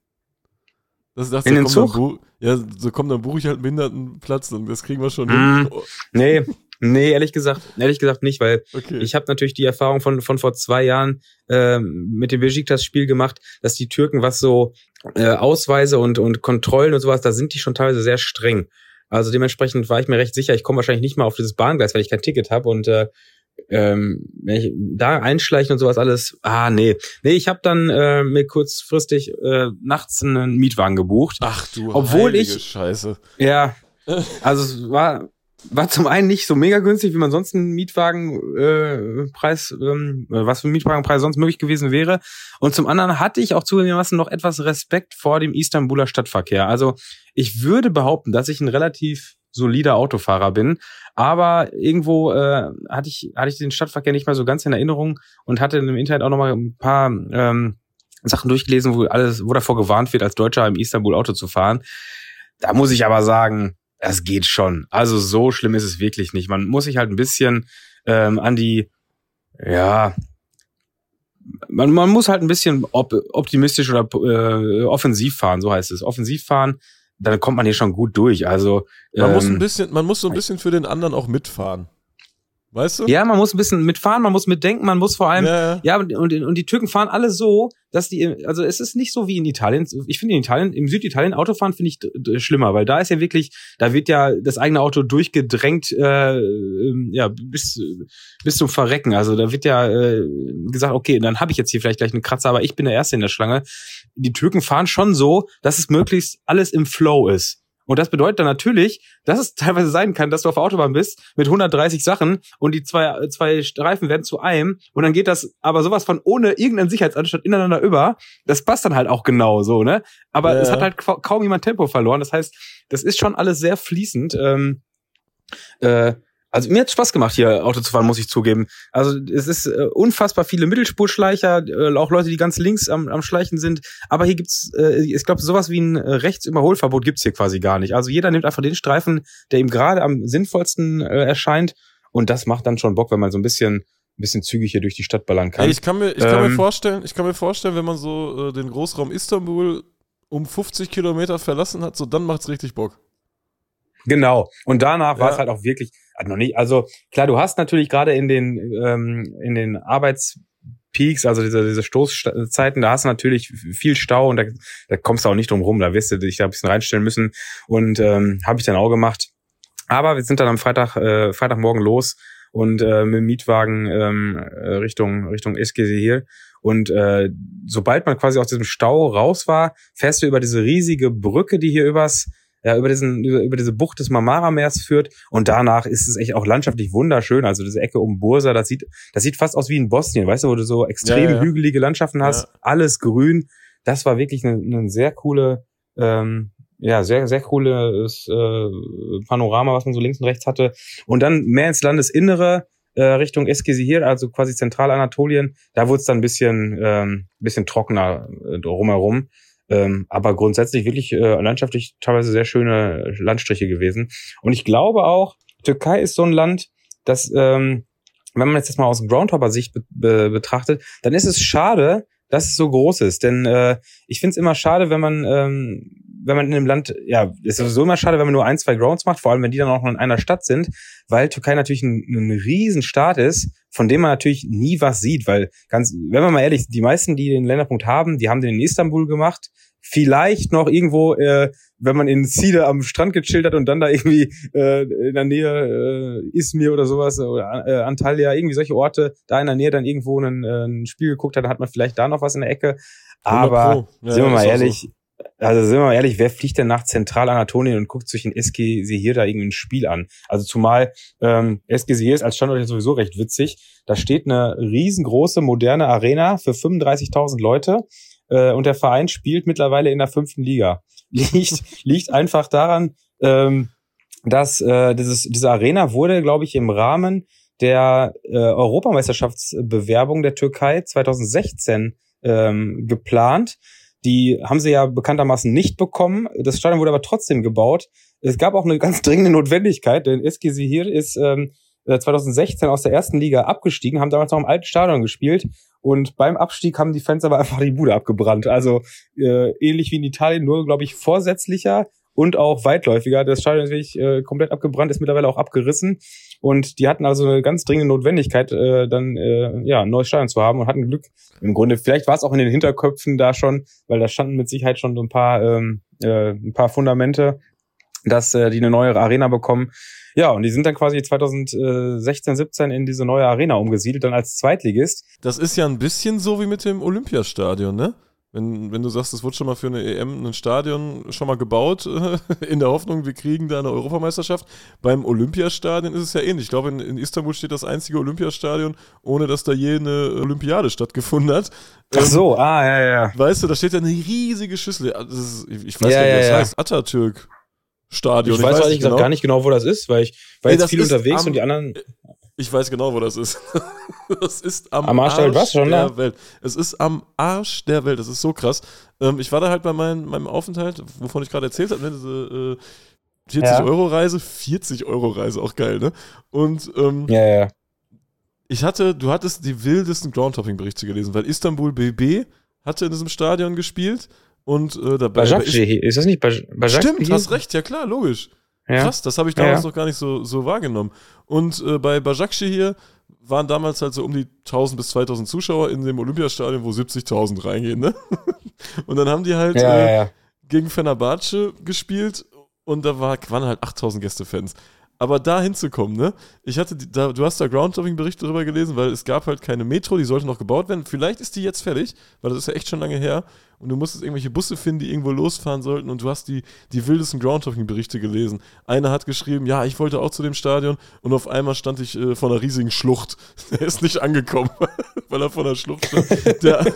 Das, das, In den komm, Zug? Dann ja, so komm, dann buche ich halt einen Behindertenplatz und das kriegen wir schon Mm. hin. Nee, (laughs) nee, ehrlich gesagt, ehrlich gesagt nicht, weil okay. ich habe natürlich die Erfahrung von von vor zwei Jahren ähm, mit dem Besiktas-Spiel gemacht, dass die Türken, was so äh, Ausweise und und Kontrollen und sowas, da sind die schon teilweise sehr streng. Also dementsprechend war ich mir recht sicher, ich komme wahrscheinlich nicht mal auf dieses Bahngleis, weil ich kein Ticket habe und äh, ähm, wenn ich da einschleichen und sowas alles, ah nee, nee, ich habe dann äh, mir kurzfristig äh, nachts einen Mietwagen gebucht. Ach du Obwohl ich- Scheiße. Ja, (laughs) also es war war zum einen nicht so mega günstig, wie man sonst einen Mietwagenpreis, äh, ähm, äh, was für ein Mietwagenpreis sonst möglich gewesen wäre. Und zum anderen hatte ich auch zugegebenermaßen noch etwas Respekt vor dem Istanbuler Stadtverkehr. Also ich würde behaupten, dass ich ein relativ solider Autofahrer bin, aber irgendwo äh, hatte ich hatte ich den Stadtverkehr nicht mehr so ganz in Erinnerung und hatte im Internet auch noch mal ein paar ähm, Sachen durchgelesen, wo alles, wo davor gewarnt wird, als Deutscher im Istanbul Auto zu fahren. Da muss ich aber sagen, das geht schon. Also so schlimm ist es wirklich nicht. Man muss sich halt ein bisschen ähm, an die, ja, man, man muss halt ein bisschen op optimistisch oder äh, offensiv fahren, so heißt es. Offensiv fahren, dann kommt man hier schon gut durch. Also Man muss ein ähm, bisschen, man muss so ein bisschen für den anderen auch mitfahren. Weißt du? ja, man muss ein bisschen mitfahren, man muss mitdenken, man muss vor allem Ja, ja. Und, und, und die Türken fahren alle so, dass die, also es ist nicht so wie in Italien. Ich finde in Italien, im Süditalien Autofahren finde ich schlimmer, weil da ist ja wirklich, da wird ja das eigene Auto durchgedrängt, äh, ähm, ja, bis, bis zum Verrecken. Also da wird ja äh, gesagt, okay, dann habe ich jetzt hier vielleicht gleich einen Kratzer, aber ich bin der Erste in der Schlange. Die Türken fahren schon so, dass es möglichst alles im Flow ist. Und das bedeutet dann natürlich, dass es teilweise sein kann, dass du auf der Autobahn bist mit 130 Sachen und die zwei, zwei Streifen werden zu einem und dann geht das aber sowas von ohne irgendeinen Sicherheitsanstand ineinander über. Das passt dann halt auch genau so, ne? Aber Ja. es hat halt ka- kaum jemand Tempo verloren. Das heißt, das ist schon alles sehr fließend. Ähm, äh, also mir hat Spaß gemacht, hier Auto zu fahren, muss ich zugeben. Also es ist äh, unfassbar viele Mittelspurschleicher, äh, auch Leute, die ganz links am, am Schleichen sind. Aber hier gibt's, äh, ich glaube, sowas wie ein äh, Rechtsüberholverbot gibt's hier quasi gar nicht. Also jeder nimmt einfach den Streifen, der ihm gerade am sinnvollsten äh, erscheint. Und das macht dann schon Bock, wenn man so ein bisschen, ein bisschen zügig hier durch die Stadt ballern kann. Ey, ich kann mir, ich kann mir Ähm, vorstellen, ich kann mir vorstellen, wenn man so äh, den Großraum Istanbul um 50 Kilometer verlassen hat, so dann macht's richtig Bock. Genau. Und danach war es Ja. halt auch wirklich noch nicht. Also klar, du hast natürlich gerade in den ähm, in den Arbeitspeaks, also diese, diese Stoßzeiten, da hast du natürlich viel Stau und da, da kommst du auch nicht drum rum. Da wirst du dich da ein bisschen reinstellen müssen. Und ähm, habe ich dann auch gemacht. Aber wir sind dann am Freitag, äh, Freitagmorgen los und äh, mit dem Mietwagen ähm, äh, Richtung Richtung Eskişehir. Und äh, sobald man quasi aus diesem Stau raus war, fährst du über diese riesige Brücke, die hier übers ja, über diesen über, über diese Bucht des Marmara-Meers führt und danach ist es echt auch landschaftlich wunderschön. Also diese Ecke um Bursa, das sieht das sieht fast aus wie in Bosnien, weißt du, wo du so extrem Ja, ja. hügelige Landschaften hast, alles grün. Das war wirklich eine, eine sehr coole ähm, ja, sehr, sehr cooles äh, Panorama, was man so links und rechts hatte. Und dann mehr ins Landesinnere, äh, Richtung Eskisehir, also quasi Zentralanatolien. Da wurde es dann ein bisschen, ähm, bisschen trockener äh, drumherum. Ähm, aber grundsätzlich wirklich äh, landschaftlich teilweise sehr schöne Landstriche gewesen. Und ich glaube auch, Türkei ist so ein Land, das, ähm, wenn man jetzt das mal aus Groundhopper-Sicht be be betrachtet, dann ist es schade, dass es so groß ist. Denn äh, ich finde es immer schade, wenn man, ähm, wenn man in einem Land, ja, ist sowieso immer schade, wenn man nur ein, zwei Grounds macht, vor allem wenn die dann auch noch in einer Stadt sind, weil Türkei natürlich ein, ein Riesenstaat ist, von dem man natürlich nie was sieht, weil ganz, wenn man mal ehrlich, ist, die meisten, die den Länderpunkt haben, die haben den in Istanbul gemacht, vielleicht noch irgendwo, äh, wenn man in Side am Strand gechillt hat und dann da irgendwie äh, in der Nähe äh, Izmir oder sowas oder äh, Antalya, irgendwie solche Orte, da in der Nähe dann irgendwo ein, äh, ein Spiel geguckt hat, dann hat man vielleicht da noch was in der Ecke. 100 Aber sind wir mal ehrlich, also sind wir mal ehrlich, wer fliegt denn nach Zentralanatolien und guckt sich in Eskişehir da irgendein Spiel an? Also zumal ähm, Eskişehir ist als Standort jetzt sowieso recht witzig. Da steht eine riesengroße moderne Arena für 35.000 Leute äh, und der Verein spielt mittlerweile in der fünften Liga. (laughs) Liegt, liegt einfach daran, ähm, dass äh, dieses, diese Arena wurde, glaube ich, im Rahmen der äh, Europameisterschaftsbewerbung der Türkei 2016 ähm, geplant. Die haben sie ja bekanntermaßen nicht bekommen. Das Stadion wurde aber trotzdem gebaut. Es gab auch eine ganz (laughs) dringende Notwendigkeit, denn Eskisehir ist ähm, 2016 aus der ersten Liga abgestiegen, haben damals noch im alten Stadion gespielt und beim Abstieg haben die Fans aber einfach die Bude abgebrannt. Also äh, ähnlich wie in Italien, nur glaube ich vorsätzlicher und auch weitläufiger. Das Stadion ist wirklich äh, komplett abgebrannt, ist mittlerweile auch abgerissen. Und die hatten also eine ganz dringende Notwendigkeit, äh, dann äh, ja ein neues Stadion zu haben und hatten Glück. Im Grunde, vielleicht war es auch in den Hinterköpfen da schon, weil da standen mit Sicherheit schon so ein paar, ähm, äh, ein paar Fundamente, dass äh, die eine neue Arena bekommen. Ja, und die sind dann quasi 2016, 17 in diese neue Arena umgesiedelt, dann als Zweitligist. Das ist ja ein bisschen so wie mit dem Olympiastadion, ne? Wenn, wenn du sagst, es wurde schon mal für eine EM ein Stadion schon mal gebaut, (laughs) in der Hoffnung, wir kriegen da eine Europameisterschaft. Beim Olympiastadion ist es ja ähnlich. Ich glaube, in, in Istanbul steht das einzige Olympiastadion, ohne dass da je eine Olympiade stattgefunden hat. Ach so, ah, ja, ja. Weißt du, da steht ja eine riesige Schüssel. Ist, ich weiß ja, nicht, wie das ja, heißt. Atatürk. Stadion. Ich, weiß ehrlich gesagt genau. gar nicht genau, wo das ist, weil ich war Nee, jetzt viel unterwegs am- und die anderen. Ich weiß genau, wo das ist. (laughs) das ist am, Am Arsch der Welt, was schon, der ne? Welt. Es ist am Arsch der Welt. Das ist so krass. Ähm, ich war da halt bei mein, meinem Aufenthalt, wovon ich gerade erzählt habe, ne, diese äh, 40 Ja. Euro Reise, 40 Euro Reise, auch geil, ne? Und ähm, Ja, ja. ich hatte, du hattest die wildesten Groundhopping-Berichte gelesen, weil Istanbul BB hatte in diesem Stadion gespielt und äh, dabei. Bajakci, ist das nicht Baj Bajakci? Stimmt, hast recht, ja klar, logisch. Ja. Krass, das habe ich damals ja. noch gar nicht so, so wahrgenommen. Und äh, bei Bajakci hier waren damals halt so um die 1000 bis 2000 Zuschauer in dem Olympiastadion, wo 70.000 reingehen, ne? (laughs) Und dann haben die halt Ja, äh, gegen Fenerbahce gespielt und da war, waren halt 8000 Gästefans. Aber da hinzukommen, ne? Ich hatte, die, da, du hast da Groundhopping-Berichte darüber gelesen, weil es gab halt keine Metro, die sollte noch gebaut werden. Vielleicht ist die jetzt fertig, weil das ist ja echt schon lange her. Und du musstest irgendwelche Busse finden, die irgendwo losfahren sollten und du hast die, die wildesten Groundhopping-Berichte gelesen. Einer hat geschrieben, ja, ich wollte auch zu dem Stadion und auf einmal stand ich äh, vor einer riesigen Schlucht. (laughs) Der ist nicht angekommen, (laughs) weil er vor einer Schlucht stand. Der,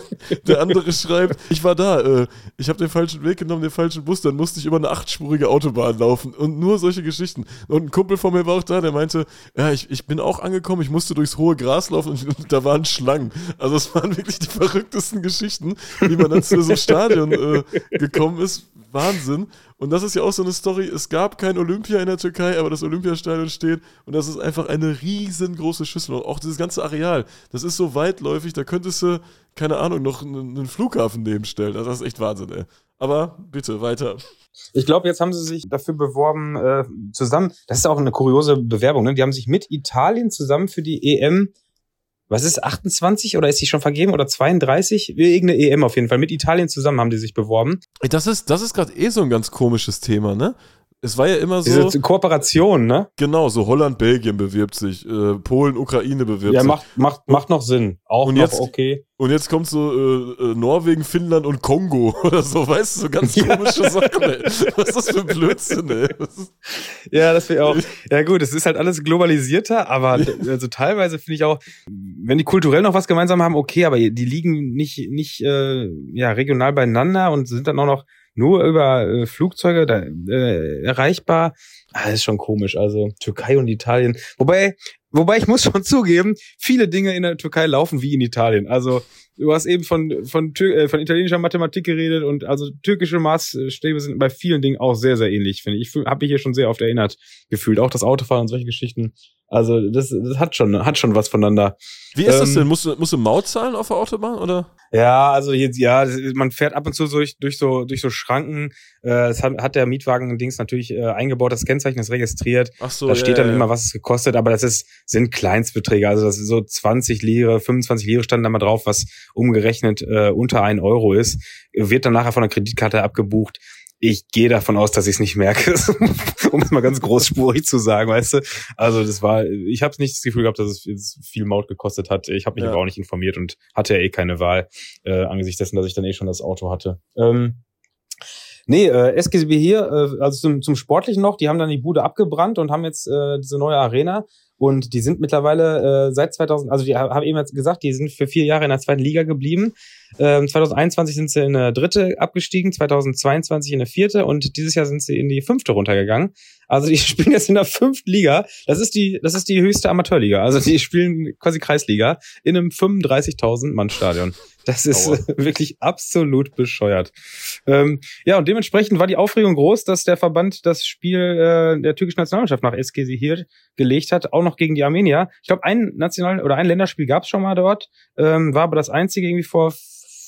der andere schreibt, ich war da, äh, ich habe den falschen Weg genommen, den falschen Bus, dann musste ich über eine achtspurige Autobahn laufen und nur solche Geschichten. Und ein Kumpel von mir war auch da, der meinte, ja, ich, ich bin auch angekommen, ich musste durchs hohe Gras laufen und (laughs) da waren Schlangen. Also es waren wirklich die verrücktesten Geschichten, wie man dann zu so einem Stadion äh, gekommen ist. Wahnsinn. Und das ist ja auch so eine Story. Es gab kein Olympia in der Türkei, aber das Olympiastadion steht und das ist einfach eine riesengroße Schüssel. Und auch dieses ganze Areal, das ist so weitläufig, da könntest du, keine Ahnung, noch einen, einen Flughafen nebenstellen. Also das ist echt Wahnsinn, ey. Aber bitte, weiter. Ich glaube, jetzt haben sie sich dafür beworben, äh, zusammen, das ist auch eine kuriose Bewerbung, ne? Die haben sich mit Italien zusammen für die EM, was ist, 28 oder ist die schon vergeben oder 32? Irgendeine EM auf jeden Fall. Mit Italien zusammen haben die sich beworben. Das ist, das ist gerade eh so ein ganz komisches Thema, ne? Es war ja immer so, Diese Kooperation, ne? genau, so Holland, Belgien bewirbt sich, äh, Polen, Ukraine bewirbt Ja, sich. macht, macht, macht noch Sinn. Auch Und noch jetzt- okay. Und jetzt kommt so äh, äh, Norwegen, Finnland und Kongo (laughs) oder so, weißt du, so ganz (laughs) Ja. komische Sachen, ey. Was ist das für ein Blödsinn, ey? Ja, das wäre auch. Ja gut, es ist halt alles globalisierter, aber also teilweise finde ich auch, wenn die kulturell noch was gemeinsam haben, okay, aber die liegen nicht nicht äh, ja regional beieinander und sind dann auch noch nur über äh, Flugzeuge da, äh, erreichbar. Ah, das ist schon komisch. Also Türkei und Italien. Wobei, wobei ich muss schon zugeben, viele Dinge in der Türkei laufen wie in Italien. Also du hast eben von von, Tür äh, von italienischer Mathematik geredet und also türkische Maßstäbe sind bei vielen Dingen auch sehr sehr ähnlich, finde ich. Ich habe mich hier schon sehr oft erinnert gefühlt, auch das Autofahren und solche Geschichten. Also das, das hat schon hat schon was voneinander. wie ist das Ähm, denn? Musst du, musst du Maut zahlen auf der Autobahn, oder? Ja, also jetzt, ja, man fährt ab und zu so durch, durch so durch so Schranken. Äh, es hat, hat der Mietwagen-Dings natürlich äh, eingebaut, das Kennzeichen ist registriert. Ach so, da steht ja, dann ja. immer, was es gekostet, aber das ist, sind Kleinstbeträge. Also das ist so 20 Lire, 25 Lire standen da mal drauf, was umgerechnet äh, unter ein Euro ist. Wird dann nachher von der Kreditkarte abgebucht. Ich gehe davon aus, dass ich es nicht merke, (laughs) um es mal ganz großspurig zu sagen, weißt du. Also das war, ich habe nicht das Gefühl gehabt, dass es viel Maut gekostet hat. Ich habe mich Ja. aber auch nicht informiert und hatte ja eh keine Wahl, äh, angesichts dessen, dass ich dann eh schon das Auto hatte. Ähm, Nee, äh, SGB hier, äh, also zum, zum Sportlichen noch, die haben dann die Bude abgebrannt und haben jetzt äh, diese neue Arena. Und die sind mittlerweile äh, seit 2000, also die haben eben gesagt, die sind für vier Jahre in der zweiten Liga geblieben. Ähm, 2021 sind sie in eine dritte abgestiegen, 2022 in eine vierte und dieses Jahr sind sie in die fünfte runtergegangen. Also die (laughs) spielen jetzt in der fünften Liga. Das ist die, das ist die höchste Amateurliga. Also die spielen quasi Kreisliga in einem 35.000 Mann Stadion. Das ist Aua. (laughs) wirklich absolut bescheuert. Ähm, ja, und dementsprechend war die Aufregung groß, dass der Verband das Spiel äh, der türkischen Nationalmannschaft nach Eskisehir gelegt hat, auch noch gegen die Armenier. Ich glaube, ein National- oder ein Länderspiel gab es schon mal dort, ähm, war aber das einzige irgendwie vor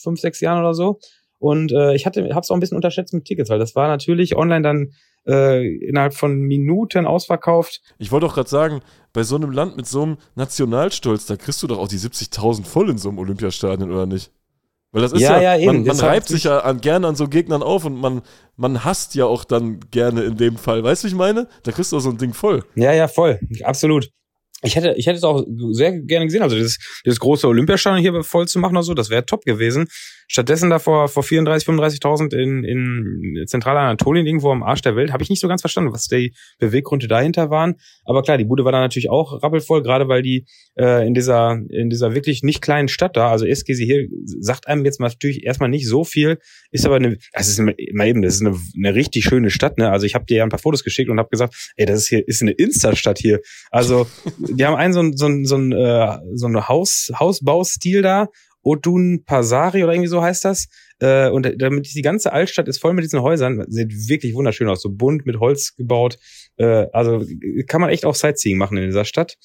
fünf, sechs Jahren oder so. Und äh, ich hatte, habe es auch ein bisschen unterschätzt mit Tickets, weil das war natürlich online dann äh, innerhalb von Minuten ausverkauft. Ich wollte auch gerade sagen, bei so einem Land mit so einem Nationalstolz, da kriegst du doch auch die 70.000 voll in so einem Olympiastadion, oder nicht? Weil das ist ja, ja, ja man, man reibt sich ja an, gerne an so Gegnern auf und man, man hasst ja auch dann gerne in dem Fall. Weißt du, ich meine? Da kriegst du auch so ein Ding voll. Ja, ja, voll. Absolut ich hätte, ich hätte es auch sehr gerne gesehen, also dieses, dieses große Olympiastadion hier voll zu machen oder so, das wäre top gewesen. Stattdessen da vor, vor 34, 35.000 in, in Zentralanatolien irgendwo am Arsch der Welt, habe ich nicht so ganz verstanden, was die Beweggründe dahinter waren. Aber klar, die Bude war da natürlich auch rappelvoll, gerade weil die äh, in dieser in dieser wirklich nicht kleinen Stadt da, also Eskisi hier sagt einem jetzt natürlich erstmal nicht so viel, ist aber eine, das ist mal eben, das ist eine, eine richtig schöne Stadt, ne? Also ich habe dir ja ein paar Fotos geschickt und habe gesagt, ey, das ist hier ist eine Insta-Stadt hier. Also die haben einen so ein so ein so äh, so ein Haus Hausbaustil da Odun Pasari oder irgendwie so heißt das. Äh, und damit die ganze Altstadt ist voll mit diesen Häusern. Sieht wirklich wunderschön aus. So bunt mit Holz gebaut. Äh, also kann man echt auch Sightseeing machen in dieser Stadt.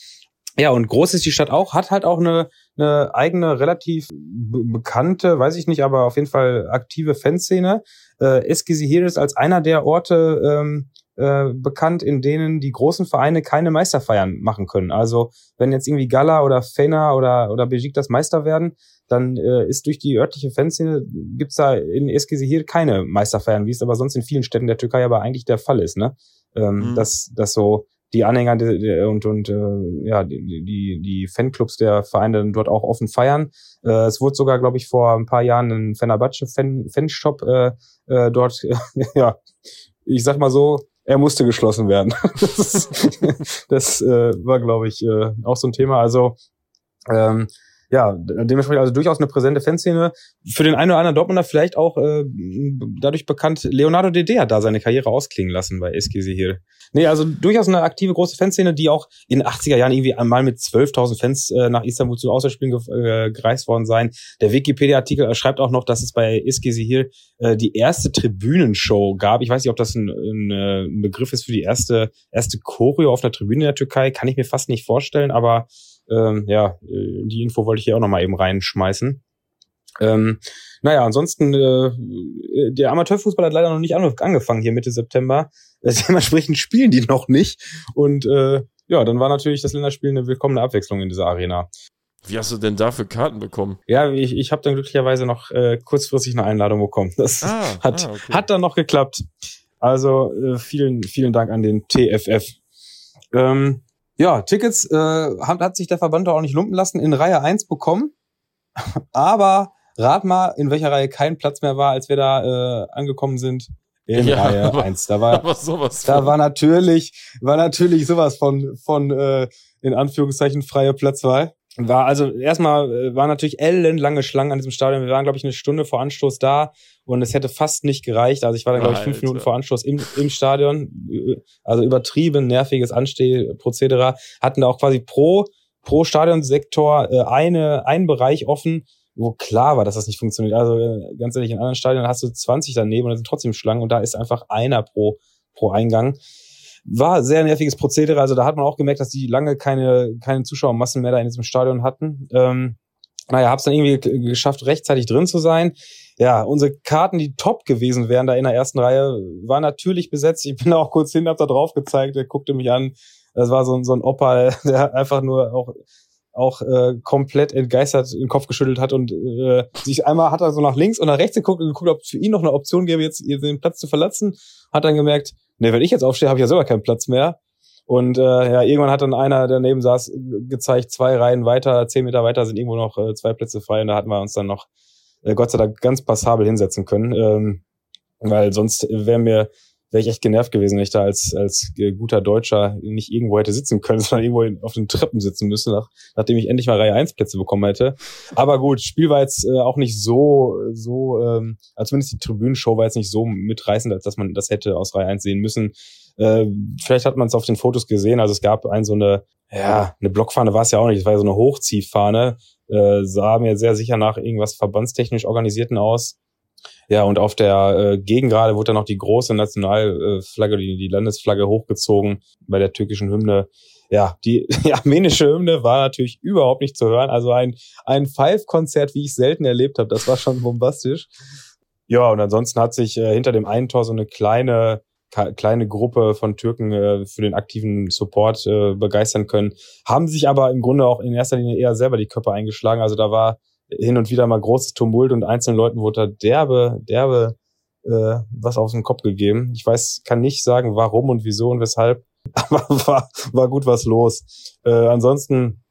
Ja, und groß ist die Stadt auch, hat halt auch eine, eine eigene, relativ bekannte, weiß ich nicht, aber auf jeden Fall aktive Fanszene. Äh, Eskisehir ist als einer der Orte ähm, äh, bekannt, in denen die großen Vereine keine Meisterfeiern machen können. Also wenn jetzt irgendwie Gala oder Fener oder, oder das Meister werden, dann äh, ist durch die örtliche Fanszene, gibt's da in Eskisehir keine Meisterfeiern, wie es aber sonst in vielen Städten der Türkei aber eigentlich der Fall ist, ne? Ähm, mhm. dass, dass so die Anhänger und, und äh, ja, die, die, die Fanclubs der Vereine dort auch offen feiern. Äh, es wurde sogar, glaube ich, vor ein paar Jahren ein Fenerbahce-Fanshop äh, äh, dort, (laughs) ja, ich sag mal so, er musste geschlossen werden. (laughs) das (laughs) das äh, war, glaube ich, äh, auch so ein Thema. Also ähm, ja, dementsprechend also durchaus eine präsente Fanszene. Für den einen oder anderen Dortmunder vielleicht auch äh, dadurch bekannt, Leonardo Dede hat da seine Karriere ausklingen lassen bei Eskisehir. Nee, also durchaus eine aktive große Fanszene, die auch in den 80er Jahren irgendwie einmal mit 12.000 Fans äh, nach Istanbul zu Auswärtsspielen äh, gereist worden sein. Der Wikipedia-Artikel schreibt auch noch, dass es bei Eskisehir äh, die erste Tribünenshow gab. Ich weiß nicht, ob das ein, ein, äh, ein Begriff ist für die erste, erste Choreo auf einer Tribüne in der Türkei. Kann ich mir fast nicht vorstellen, aber ähm, ja, äh, die Info wollte ich hier auch noch mal eben reinschmeißen. Ähm, naja, ansonsten, äh, der Amateurfußball hat leider noch nicht angefangen hier Mitte September. (laughs) Dementsprechend spielen die noch nicht. Und äh, ja, dann war natürlich das Länderspiel eine willkommene Abwechslung in dieser Arena. Wie hast du denn dafür Karten bekommen? Ja, ich, ich habe dann glücklicherweise noch äh, kurzfristig eine Einladung bekommen. Das ah, (laughs) hat, ah, okay. hat dann noch geklappt. Also äh, vielen, vielen Dank an den TFF. Ähm, ja, Tickets äh, hat, hat sich der Verband auch nicht lumpen lassen, in Reihe 1 bekommen. (laughs) Aber rat mal, in welcher Reihe kein Platz mehr war, als wir da äh, angekommen sind. In ja, Reihe aber, 1. Da war, (laughs) da war natürlich, war natürlich sowas von, von äh, in Anführungszeichen freie Platzwahl. War also erstmal äh, war natürlich ellenlange Schlangen an diesem Stadion. Wir waren, glaube ich, eine Stunde vor Anstoß da und es hätte fast nicht gereicht. Also ich war dann, glaube ich, fünf Minuten vor Anstoß im, im Stadion. Also übertrieben nerviges Anstehprozedere. Hatten da auch quasi pro, pro Stadionsektor äh, eine, einen Bereich offen, wo klar war, dass das nicht funktioniert. Also äh, ganz ehrlich, in anderen Stadien hast du 20 daneben und da sind trotzdem Schlangen und da ist einfach einer pro, pro Eingang. War sehr nerviges Prozedere. Also da hat man auch gemerkt, dass die lange keine, keine Zuschauermassen mehr da in diesem Stadion hatten. Ähm, naja, hab's dann irgendwie geschafft, rechtzeitig drin zu sein. Ja, unsere Karten, die top gewesen wären da in der ersten Reihe, waren natürlich besetzt. Ich bin da (laughs) auch kurz hin, hab da drauf gezeigt, der guckte mich an. Das war so, so ein Opa, (laughs) der einfach nur auch auch äh, komplett entgeistert den Kopf geschüttelt hat und äh, sich einmal hat er so nach links und nach rechts geguckt und geguckt, ob es für ihn noch eine Option gäbe, jetzt den Platz zu verlassen. Hat dann gemerkt, ne, wenn ich jetzt aufstehe, habe ich ja selber keinen Platz mehr. Und äh, ja, irgendwann hat dann einer, der daneben saß, gezeigt, zwei Reihen weiter, zehn Meter weiter sind irgendwo noch äh, zwei Plätze frei. Und da hatten wir uns dann noch, äh, Gott sei Dank, ganz passabel hinsetzen können. Ähm, weil sonst wäre mir wäre ich echt genervt gewesen, wenn ich da als, als guter Deutscher nicht irgendwo hätte sitzen können, (laughs) sondern irgendwo auf den Treppen sitzen müsste, nach, nachdem ich endlich mal Reihe 1 Plätze bekommen hätte. Aber gut, Spiel war jetzt äh, auch nicht so, so, ähm, also zumindest die Tribünenshow war jetzt nicht so mitreißend, als dass man das hätte aus Reihe 1 sehen müssen. Äh, vielleicht hat man es auf den Fotos gesehen, also es gab ein so eine, ja, eine Blockfahne war es ja auch nicht, es war ja so eine Hochziehfahne, äh, sah mir sehr sicher nach irgendwas verbandstechnisch organisierten aus ja, und auf der äh, Gegengrade wurde dann noch die große Nationalflagge, die, die Landesflagge hochgezogen bei der türkischen Hymne. Ja, die, (laughs) die armenische Hymne war natürlich überhaupt nicht zu hören. Also ein, ein Five-Konzert, wie ich selten erlebt habe. Das war schon bombastisch. Ja, und ansonsten hat sich äh, hinter dem einen Tor so eine kleine kleine Gruppe von Türken äh, für den aktiven Support äh, begeistern können, haben sich aber im Grunde auch in erster Linie eher selber die Köpfe eingeschlagen. Also da war hin und wieder mal großes Tumult und einzelnen Leuten wurde da derbe, derbe äh, was auf den Kopf gegeben. Ich weiß, kann nicht sagen, warum und wieso und weshalb, (laughs) aber war, war gut was los. Äh, ansonsten,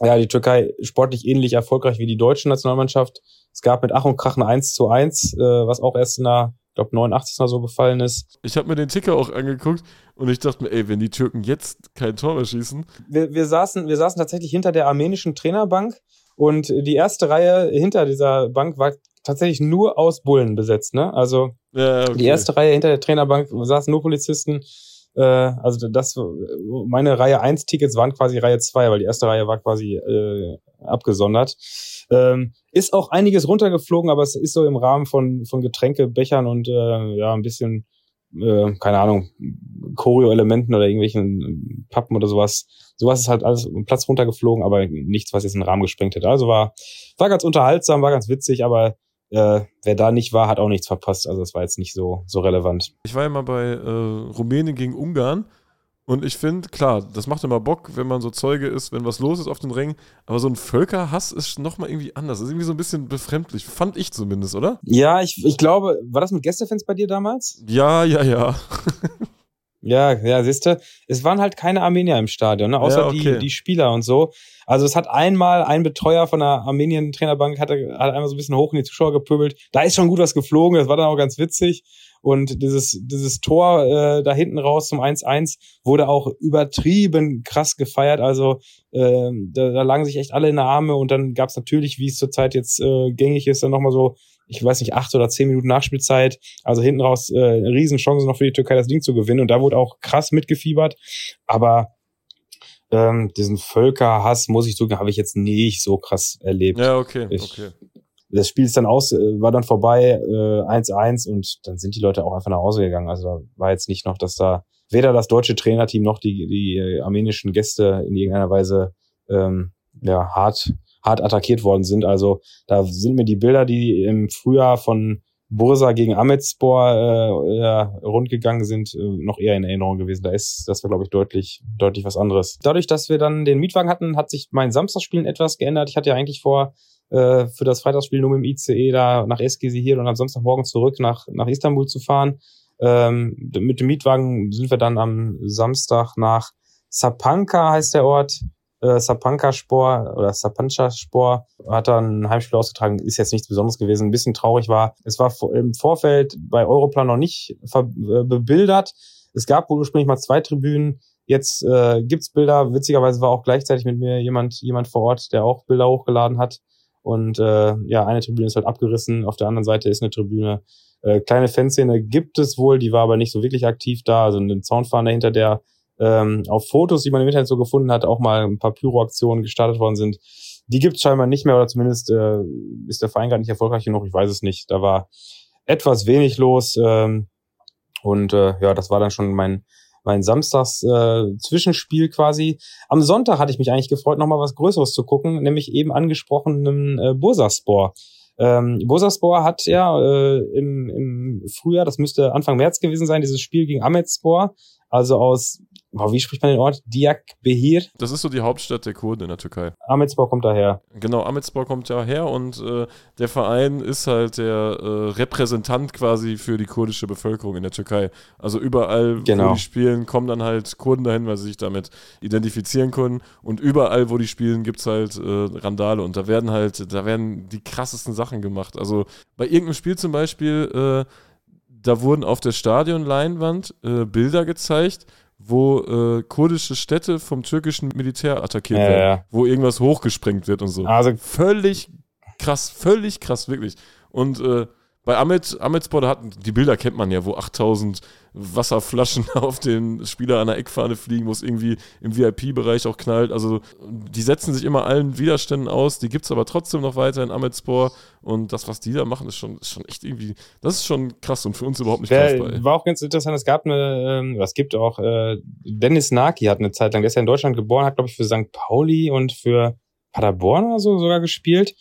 ja, die Türkei sportlich ähnlich erfolgreich wie die deutsche Nationalmannschaft. Es gab mit Ach und Krach ein 1 zu 1, äh, was auch erst in der ich glaube 89 mal so gefallen ist. Ich habe mir den Ticker auch angeguckt und ich dachte mir, ey, wenn die Türken jetzt kein Tor mehr schießen. Wir, wir, saßen, wir saßen tatsächlich hinter der armenischen Trainerbank und die erste Reihe hinter dieser Bank war tatsächlich nur aus Bullen besetzt. Ne? Also ja, okay. die erste Reihe hinter der Trainerbank saßen nur Polizisten. Äh, also das, meine Reihe 1 Tickets waren quasi Reihe 2, weil die erste Reihe war quasi äh, abgesondert. Ähm, ist auch einiges runtergeflogen, aber es ist so im Rahmen von, von Getränkebechern und äh, ja, ein bisschen äh, keine Ahnung, Choreo-Elementen oder irgendwelchen Pappen oder sowas. Sowas ist halt alles im Platz runtergeflogen, aber nichts, was jetzt einen Rahmen gesprengt hätte. Also war, war ganz unterhaltsam, war ganz witzig, aber äh, wer da nicht war, hat auch nichts verpasst. Also das war jetzt nicht so, so relevant. Ich war ja mal bei äh, Rumänien gegen Ungarn und ich finde, klar, das macht immer Bock, wenn man so Zeuge ist, wenn was los ist auf den Rängen. Aber so ein Völkerhass ist nochmal irgendwie anders. Das ist irgendwie so ein bisschen befremdlich. Fand ich zumindest, oder? Ja, ich, ich glaube, war das mit Gästefans bei dir damals? Ja, ja, ja. (laughs) ja, ja, siehst du, es waren halt keine Armenier im Stadion, ne? außer ja, okay. die, die Spieler und so. Also es hat einmal ein Betreuer von der Armenien-Trainerbank hat, hat einmal so ein bisschen hoch in die Zuschauer gepöbelt. Da ist schon gut was geflogen, das war dann auch ganz witzig. Und dieses, dieses Tor äh, da hinten raus zum 1-1 wurde auch übertrieben krass gefeiert. Also äh, da, da lagen sich echt alle in der Arme und dann gab es natürlich, wie es zurzeit jetzt äh, gängig ist, dann nochmal so, ich weiß nicht, acht oder zehn Minuten Nachspielzeit. Also hinten raus äh, eine Riesenchance noch für die Türkei, das Ding zu gewinnen. Und da wurde auch krass mitgefiebert. Aber ähm, diesen Völkerhass, muss ich sagen, habe ich jetzt nicht so krass erlebt. Ja, okay, ich, okay das Spiel ist dann aus, äh, war dann vorbei, 1-1 äh, und dann sind die Leute auch einfach nach Hause gegangen. Also da war jetzt nicht noch, dass da weder das deutsche Trainerteam noch die, die äh, armenischen Gäste in irgendeiner Weise ähm, ja, hart, hart attackiert worden sind. Also da sind mir die Bilder, die im Frühjahr von Bursa gegen Ahmedspor äh, ja, rundgegangen sind, äh, noch eher in Erinnerung gewesen. Da ist, das war, glaube ich, deutlich, deutlich was anderes. Dadurch, dass wir dann den Mietwagen hatten, hat sich mein Samstagsspielen etwas geändert. Ich hatte ja eigentlich vor, äh, für das Freitagsspiel nur mit dem ICE da nach Eskisehir und am Samstagmorgen zurück nach, nach Istanbul zu fahren. Ähm, mit dem Mietwagen sind wir dann am Samstag nach Sapanka heißt der Ort. Äh, Sapanka Spor oder Sapancha Spor hat dann ein Heimspiel ausgetragen, ist jetzt nichts Besonderes gewesen. Ein bisschen traurig war, es war im Vorfeld bei Europlan noch nicht äh, bebildert. Es gab ursprünglich mal zwei Tribünen. Jetzt äh, gibt's Bilder. Witzigerweise war auch gleichzeitig mit mir jemand, jemand vor Ort, der auch Bilder hochgeladen hat. Und äh, ja, eine Tribüne ist halt abgerissen, auf der anderen Seite ist eine Tribüne. Äh, kleine Fanszene gibt es wohl, die war aber nicht so wirklich aktiv da. Also ein Zaunfahnen dahinter, der ähm, auf Fotos, die man im Internet so gefunden hat, auch mal ein paar Pyroaktionen gestartet worden sind. Die gibt es scheinbar nicht mehr oder zumindest äh, ist der Verein gar nicht erfolgreich genug, ich weiß es nicht. Da war etwas wenig los ähm, und äh, ja, das war dann schon mein mein Samstags äh, Zwischenspiel quasi. Am Sonntag hatte ich mich eigentlich gefreut, nochmal was Größeres zu gucken, nämlich eben angesprochenen äh, Bursaspor. Ähm, Bursaspor hat ja äh, im, im Frühjahr, das müsste Anfang März gewesen sein, dieses Spiel gegen Ahmetspor, also aus Wow, wie spricht man den Ort? Diyarbakir? Das ist so die Hauptstadt der Kurden in der Türkei. Ahmetspor kommt daher. Genau, Ahmetspor kommt ja her und äh, der Verein ist halt der äh, Repräsentant quasi für die kurdische Bevölkerung in der Türkei. Also überall, genau. wo die spielen, kommen dann halt Kurden dahin, weil sie sich damit identifizieren können. Und überall, wo die spielen, gibt es halt äh, Randale und da werden halt, da werden die krassesten Sachen gemacht. Also bei irgendeinem Spiel zum Beispiel, äh, da wurden auf der Stadionleinwand äh, Bilder gezeigt, wo äh, kurdische Städte vom türkischen Militär attackiert Ja, werden, ja. wo irgendwas hochgesprengt wird und so. Also Völlig krass, völlig krass, wirklich. Und äh, bei Ahmed, Ahmedspor, da hatten, die Bilder kennt man ja, wo 8000 Wasserflaschen (laughs) auf den Spieler an der Eckfahne fliegen, wo es irgendwie im VIP-Bereich auch knallt. Also die setzen sich immer allen Widerständen aus, die gibt es aber trotzdem noch weiter in Ahmedspor. Und das, was die da machen, ist schon, ist schon echt irgendwie, das ist schon krass und für uns überhaupt nicht greifbar. ey. War auch ganz interessant, es gab eine, ähm, was gibt auch, äh, Dennis Naki hat eine Zeit lang, der ist ja in Deutschland geboren, hat, glaube ich, für St. Pauli und für Paderborn oder so sogar gespielt,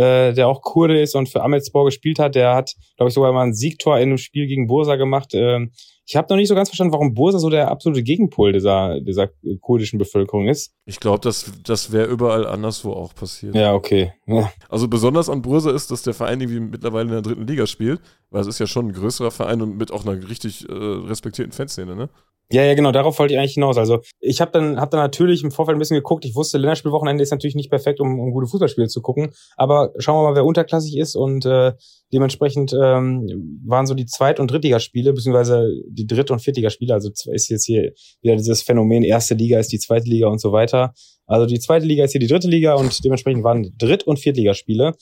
äh, der auch Kurde ist und für Ahmedspor gespielt hat. Der hat, glaube ich, sogar mal ein Siegtor in einem Spiel gegen Bursa gemacht. Ähm, ich habe noch nicht so ganz verstanden, warum Bursa so der absolute Gegenpol dieser, dieser kurdischen Bevölkerung ist. Ich glaube, das, das wäre überall anderswo auch passiert. Ja, okay. Ja. Also besonders an Bursa ist, dass der Verein irgendwie mittlerweile in der dritten Liga spielt, weil es ist ja schon ein größerer Verein und mit auch einer richtig äh, respektierten Fanszene, ne? Ja, ja, genau, darauf wollte ich eigentlich hinaus. Also ich habe dann, hab dann natürlich im Vorfeld ein bisschen geguckt. Ich wusste, Länderspielwochenende ist natürlich nicht perfekt, um, um gute Fußballspiele zu gucken. Aber schauen wir mal, wer unterklassig ist. Und äh, dementsprechend ähm, waren so die Zweit- und Drittligaspiele, beziehungsweise die Dritt- und Viertligaspiele. Also ist jetzt hier wieder dieses Phänomen, erste Liga ist die zweite Liga und so weiter. Also die zweite Liga ist hier die dritte Liga und dementsprechend waren Dritt- und Viertligaspiele.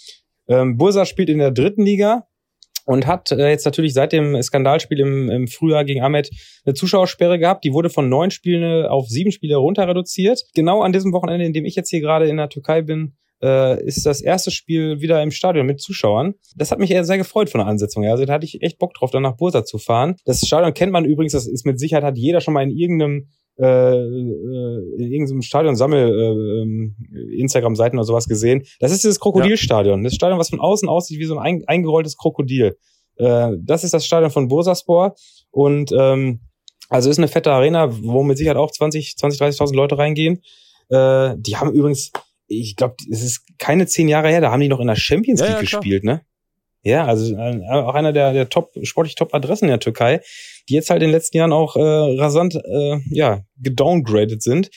Ähm, Bursa spielt in der dritten Liga und hat äh, jetzt natürlich seit dem Skandalspiel im, im Frühjahr gegen Ahmed eine Zuschauersperre gehabt. Die wurde von neun Spielen äh, auf sieben Spiele runter reduziert. Genau an diesem Wochenende, in dem ich jetzt hier gerade in der Türkei bin, äh, ist das erste Spiel wieder im Stadion mit Zuschauern. Das hat mich eher sehr gefreut von der Ansetzung her. Also da hatte ich echt Bock drauf, dann nach Bursa zu fahren. Das Stadion kennt man übrigens, das ist mit Sicherheit, hat jeder schon mal in irgendeinem äh, äh, in irgendeinem Stadion Sammel äh, ähm, Instagram-Seiten oder sowas gesehen. Das ist dieses Krokodilstadion. Das Stadion, was von außen aussieht wie so ein ein eingerolltes Krokodil. Äh, das ist das Stadion von Bursaspor und ähm, also ist eine fette Arena, wo mit Sicherheit auch 20, 20, 30.000 Leute reingehen. Äh, die haben übrigens, ich glaube, es ist keine zehn Jahre her, da haben die noch in der Champions Ja, League ja, klar. gespielt, ne? Ja, also äh, auch einer der, der top, sportlich Top-Adressen in der Türkei, die jetzt halt in den letzten Jahren auch äh, rasant äh, ja, gedowngradet sind.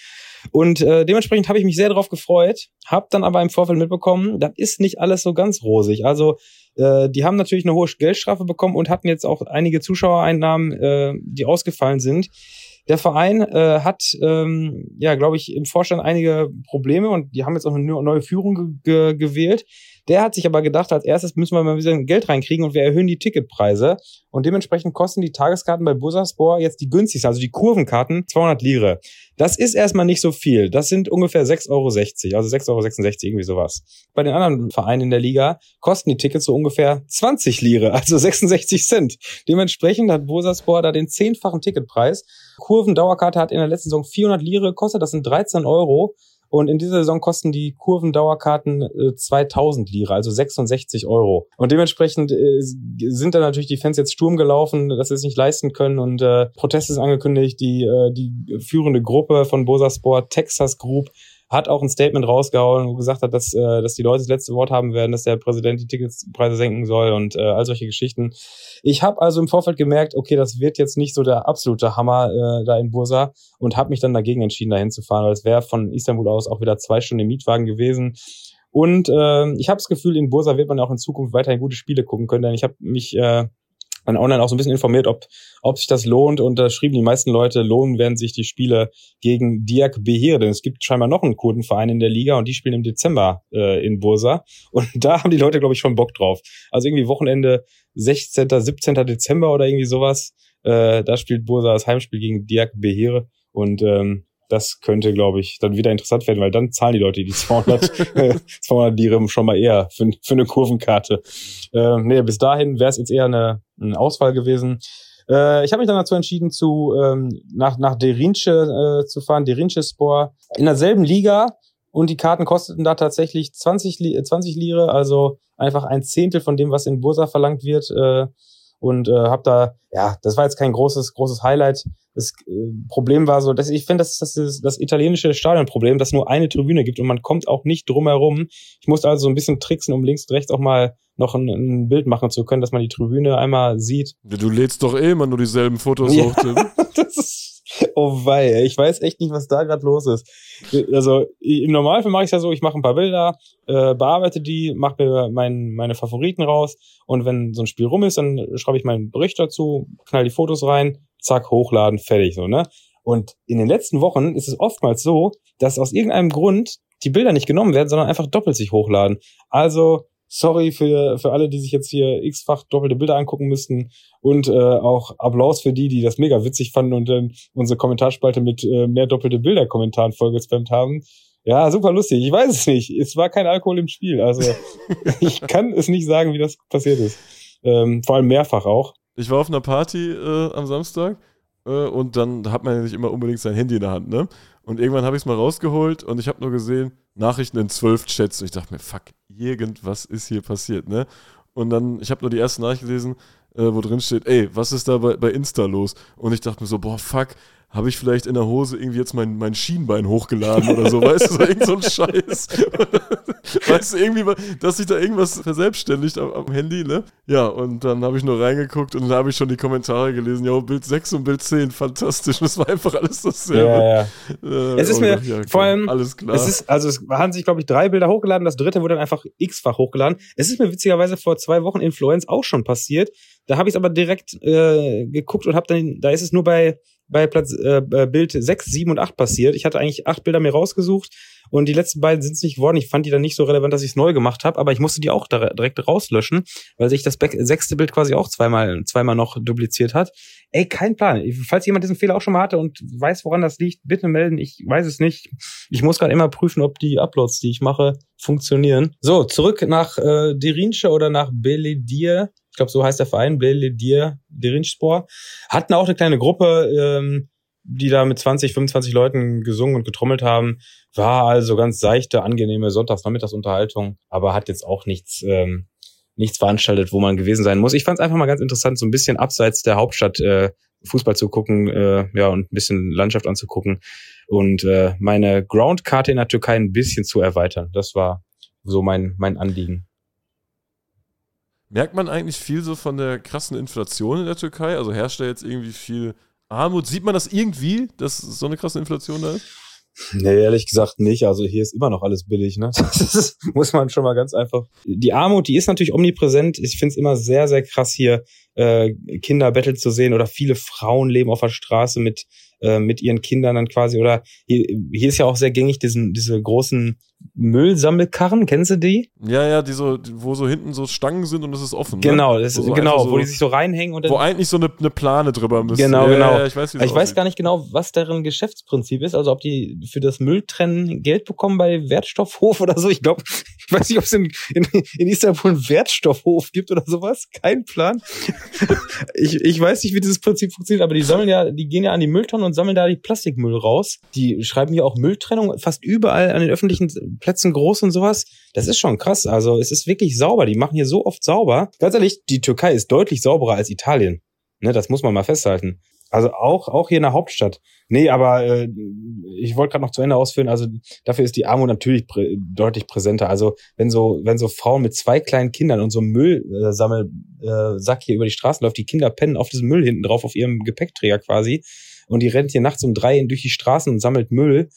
Und äh, dementsprechend habe ich mich sehr darauf gefreut, habe dann aber im Vorfeld mitbekommen, das ist nicht alles so ganz rosig. Also äh, die haben natürlich eine hohe Geldstrafe bekommen und hatten jetzt auch einige Zuschauereinnahmen, äh, die ausgefallen sind. Der Verein äh, hat, ähm, ja, glaube ich, im Vorstand einige Probleme und die haben jetzt auch eine neue Führung ge ge gewählt. Der hat sich aber gedacht, als erstes müssen wir mal ein bisschen Geld reinkriegen und wir erhöhen die Ticketpreise. Und dementsprechend kosten die Tageskarten bei Bursaspor jetzt die günstigsten, also die Kurvenkarten, 200 Lire. Das ist erstmal nicht so viel. Das sind ungefähr 6,60 Euro, also 6,66 Euro, irgendwie sowas. Bei den anderen Vereinen in der Liga kosten die Tickets so ungefähr 20 Lire, also 66 Cent. Dementsprechend hat Bursaspor da den zehnfachen Ticketpreis. Kurvendauerkarte hat in der letzten Saison 400 Lire gekostet, das sind 13 Euro. Und in dieser Saison kosten die Kurvendauerkarten äh, 2000 Lire, also 66 Euro. Und dementsprechend äh, sind da natürlich die Fans jetzt Sturm gelaufen, dass sie es nicht leisten können. Und äh, Protest ist angekündigt. Die, äh, die führende Gruppe von Bursaspor, Texas Group, hat auch ein Statement rausgehauen, wo gesagt hat, dass, äh, dass die Leute das letzte Wort haben werden, dass der Präsident die Ticketpreise senken soll und äh, all solche Geschichten. Ich habe also im Vorfeld gemerkt, okay, das wird jetzt nicht so der absolute Hammer äh, da in Bursa und habe mich dann dagegen entschieden, dahin zu fahren, weil es wäre von Istanbul aus auch wieder zwei Stunden im Mietwagen gewesen. Und äh, ich habe das Gefühl, in Bursa wird man auch in Zukunft weiterhin gute Spiele gucken können, denn ich habe mich äh, dann online auch so ein bisschen informiert, ob, ob sich das lohnt. Und da schrieben die meisten Leute, lohnen werden sich die Spiele gegen Diak Behir. Denn es gibt scheinbar noch einen Kurdenverein in der Liga und die spielen im Dezember äh, in Bursa. Und (laughs) da haben die Leute, glaube ich, schon Bock drauf. Also irgendwie Wochenende 16., 17. Dezember oder irgendwie sowas. Äh, da spielt Bursa das Heimspiel gegen Diak Behir. Und ähm, das könnte, glaube ich, dann wieder interessant werden, weil dann zahlen die Leute die 200, äh, 200 Dirham schon mal eher für, für eine Kurvenkarte. Äh, nee, bis dahin wäre es jetzt eher eine, ein Ausfall gewesen. Äh, ich habe mich dann dazu entschieden, zu ähm, nach nach Derince äh, zu fahren, Derince Spor in derselben Liga und die Karten kosteten da tatsächlich 20, Li 20 Lire, also einfach ein Zehntel von dem, was in Bursa verlangt wird. Äh, und äh, habe da, ja, das war jetzt kein großes großes Highlight. Das äh, Problem war so, dass ich finde, das ist das, ist das italienische Stadionproblem, dass nur eine Tribüne gibt und man kommt auch nicht drum herum. Ich musste also so ein bisschen tricksen, um links und rechts auch mal noch ein, ein Bild machen zu können, dass man die Tribüne einmal sieht. Ja, du lädst doch eh immer nur dieselben Fotos Ja. hoch, Tim. (laughs) das ist, oh wei, ich weiß echt nicht, was da gerade los ist. Also im Normalfall mache ich ja so, ich mache ein paar Bilder, äh, bearbeite die, mache mir mein, meine Favoriten raus und wenn so ein Spiel rum ist, dann schreibe ich meinen Bericht dazu, knall die Fotos rein, zack, hochladen, fertig so, ne? Und in den letzten Wochen ist es oftmals so, dass aus irgendeinem Grund die Bilder nicht genommen werden, sondern einfach doppelt sich hochladen. Also sorry für, für alle, die sich jetzt hier x-fach doppelte Bilder angucken müssten und äh, auch Applaus für die, die das mega witzig fanden und dann unsere Kommentarspalte mit äh, mehr doppelte Bilder-Kommentaren vollgespammt haben. Ja, super lustig. Ich weiß es nicht. Es war kein Alkohol im Spiel. Also (laughs) ich kann es nicht sagen, wie das passiert ist. Ähm, vor allem mehrfach auch. Ich war auf einer Party äh, am Samstag äh, und dann hat man ja nicht immer unbedingt sein Handy in der Hand, ne? Und irgendwann habe ich es mal rausgeholt und ich habe nur gesehen, Nachrichten in zwölf Chats. Und ich dachte mir, fuck, irgendwas ist hier passiert, ne? Und dann, ich habe nur die erste Nachricht gelesen, äh, wo drin steht, ey, was ist da bei, bei Insta los? Und ich dachte mir so, boah, fuck, habe ich vielleicht in der Hose irgendwie jetzt mein, mein Schienbein hochgeladen oder so, weißt du, so irgend so ein Scheiß. (laughs) weißt du, irgendwie, dass sich da irgendwas verselbstständigt am, am Handy, ne? Ja, und dann habe ich nur reingeguckt und dann habe ich schon die Kommentare gelesen, ja, Bild 6 und Bild 10, fantastisch. Das war einfach alles dasselbe. Ja, ja. Äh, es ist mir ja, vor allem, alles klar. Es ist, also es haben sich, glaube ich, drei Bilder hochgeladen, das dritte wurde dann einfach x-fach hochgeladen. Es ist mir witzigerweise vor zwei Wochen in Florenz auch schon passiert. Da habe ich es aber direkt äh, geguckt und habe dann, da ist es nur bei bei Platz äh, äh Bild 6, 7 und 8 passiert. Ich hatte eigentlich acht Bilder mir rausgesucht und die letzten beiden sind es nicht geworden. Ich fand die dann nicht so relevant, dass ich es neu gemacht habe, aber ich musste die auch direkt rauslöschen, weil sich das sechste Bild quasi auch zweimal, zweimal noch dupliziert hat. Ey, kein Plan. Falls jemand diesen Fehler auch schon mal hatte und weiß, woran das liegt, bitte melden. Ich weiß es nicht. Ich muss gerade immer prüfen, ob die Uploads, die ich mache, funktionieren. So, zurück nach äh, Derinsche oder nach Beledier ich glaube, so heißt der Verein, Beledier Derinspor, hatten auch eine kleine Gruppe, ähm, die da mit 20, 25 Leuten gesungen und getrommelt haben. War also ganz seichte, angenehme Sonntagsnachmittagsunterhaltung, aber hat jetzt auch nichts, ähm, nichts veranstaltet, wo man gewesen sein muss. Ich fand es einfach mal ganz interessant, so ein bisschen abseits der Hauptstadt äh, Fußball zu gucken, äh, ja, und ein bisschen Landschaft anzugucken und äh, meine Groundkarte in der Türkei ein bisschen zu erweitern. Das war so mein, mein Anliegen. Merkt man eigentlich viel so von der krassen Inflation in der Türkei? Also herrscht da jetzt irgendwie viel Armut? Sieht man das irgendwie, dass so eine krasse Inflation da ist? Nee, ehrlich gesagt nicht. Also hier ist immer noch alles billig, ne? (laughs) Das muss man schon mal ganz einfach. Die Armut, die ist natürlich omnipräsent. Ich finde es immer sehr, sehr krass hier, äh, Kinder betteln zu sehen oder viele Frauen leben auf der Straße mit, äh, mit ihren Kindern dann quasi. Oder hier, hier ist ja auch sehr gängig diesen, diese großen Müllsammelkarren, kennst du die? Ja, ja, die so, wo so hinten so Stangen sind und es ist offen. Genau, ne? das ist, so genau, so, wo die sich so reinhängen und dann, Wo eigentlich so eine, eine Plane drüber müssen. Genau, ja, genau. Ja, ich weiß, ich weiß gar nicht genau, was deren Geschäftsprinzip ist. Also ob die für das Mülltrennen Geld bekommen bei Wertstoffhof oder so. Ich glaube, (laughs) ich weiß nicht, ob es in, in, in Istanbul einen Wertstoffhof gibt oder sowas. Kein Plan. (laughs) ich, ich weiß nicht, wie dieses Prinzip funktioniert, aber die sammeln ja, die gehen ja an die Mülltonnen und sammeln da die Plastikmüll raus. Die schreiben hier auch Mülltrennung fast überall an den öffentlichen Plätzen groß und sowas. Das ist schon krass. Also es ist wirklich sauber. Die machen hier so oft sauber. Ganz ehrlich, die Türkei ist deutlich sauberer als Italien. Ne, das muss man mal festhalten. Also auch, auch hier in der Hauptstadt. Nee, aber äh, ich wollte gerade noch zu Ende ausführen, also dafür ist die Armut natürlich prä deutlich präsenter. Also wenn so, wenn so Frauen mit zwei kleinen Kindern und so einem Müllsammelsack äh, hier über die Straßen läuft, die Kinder pennen auf diesem Müll hinten drauf, auf ihrem Gepäckträger quasi, und die rennt hier nachts um drei durch die Straßen und sammelt Müll,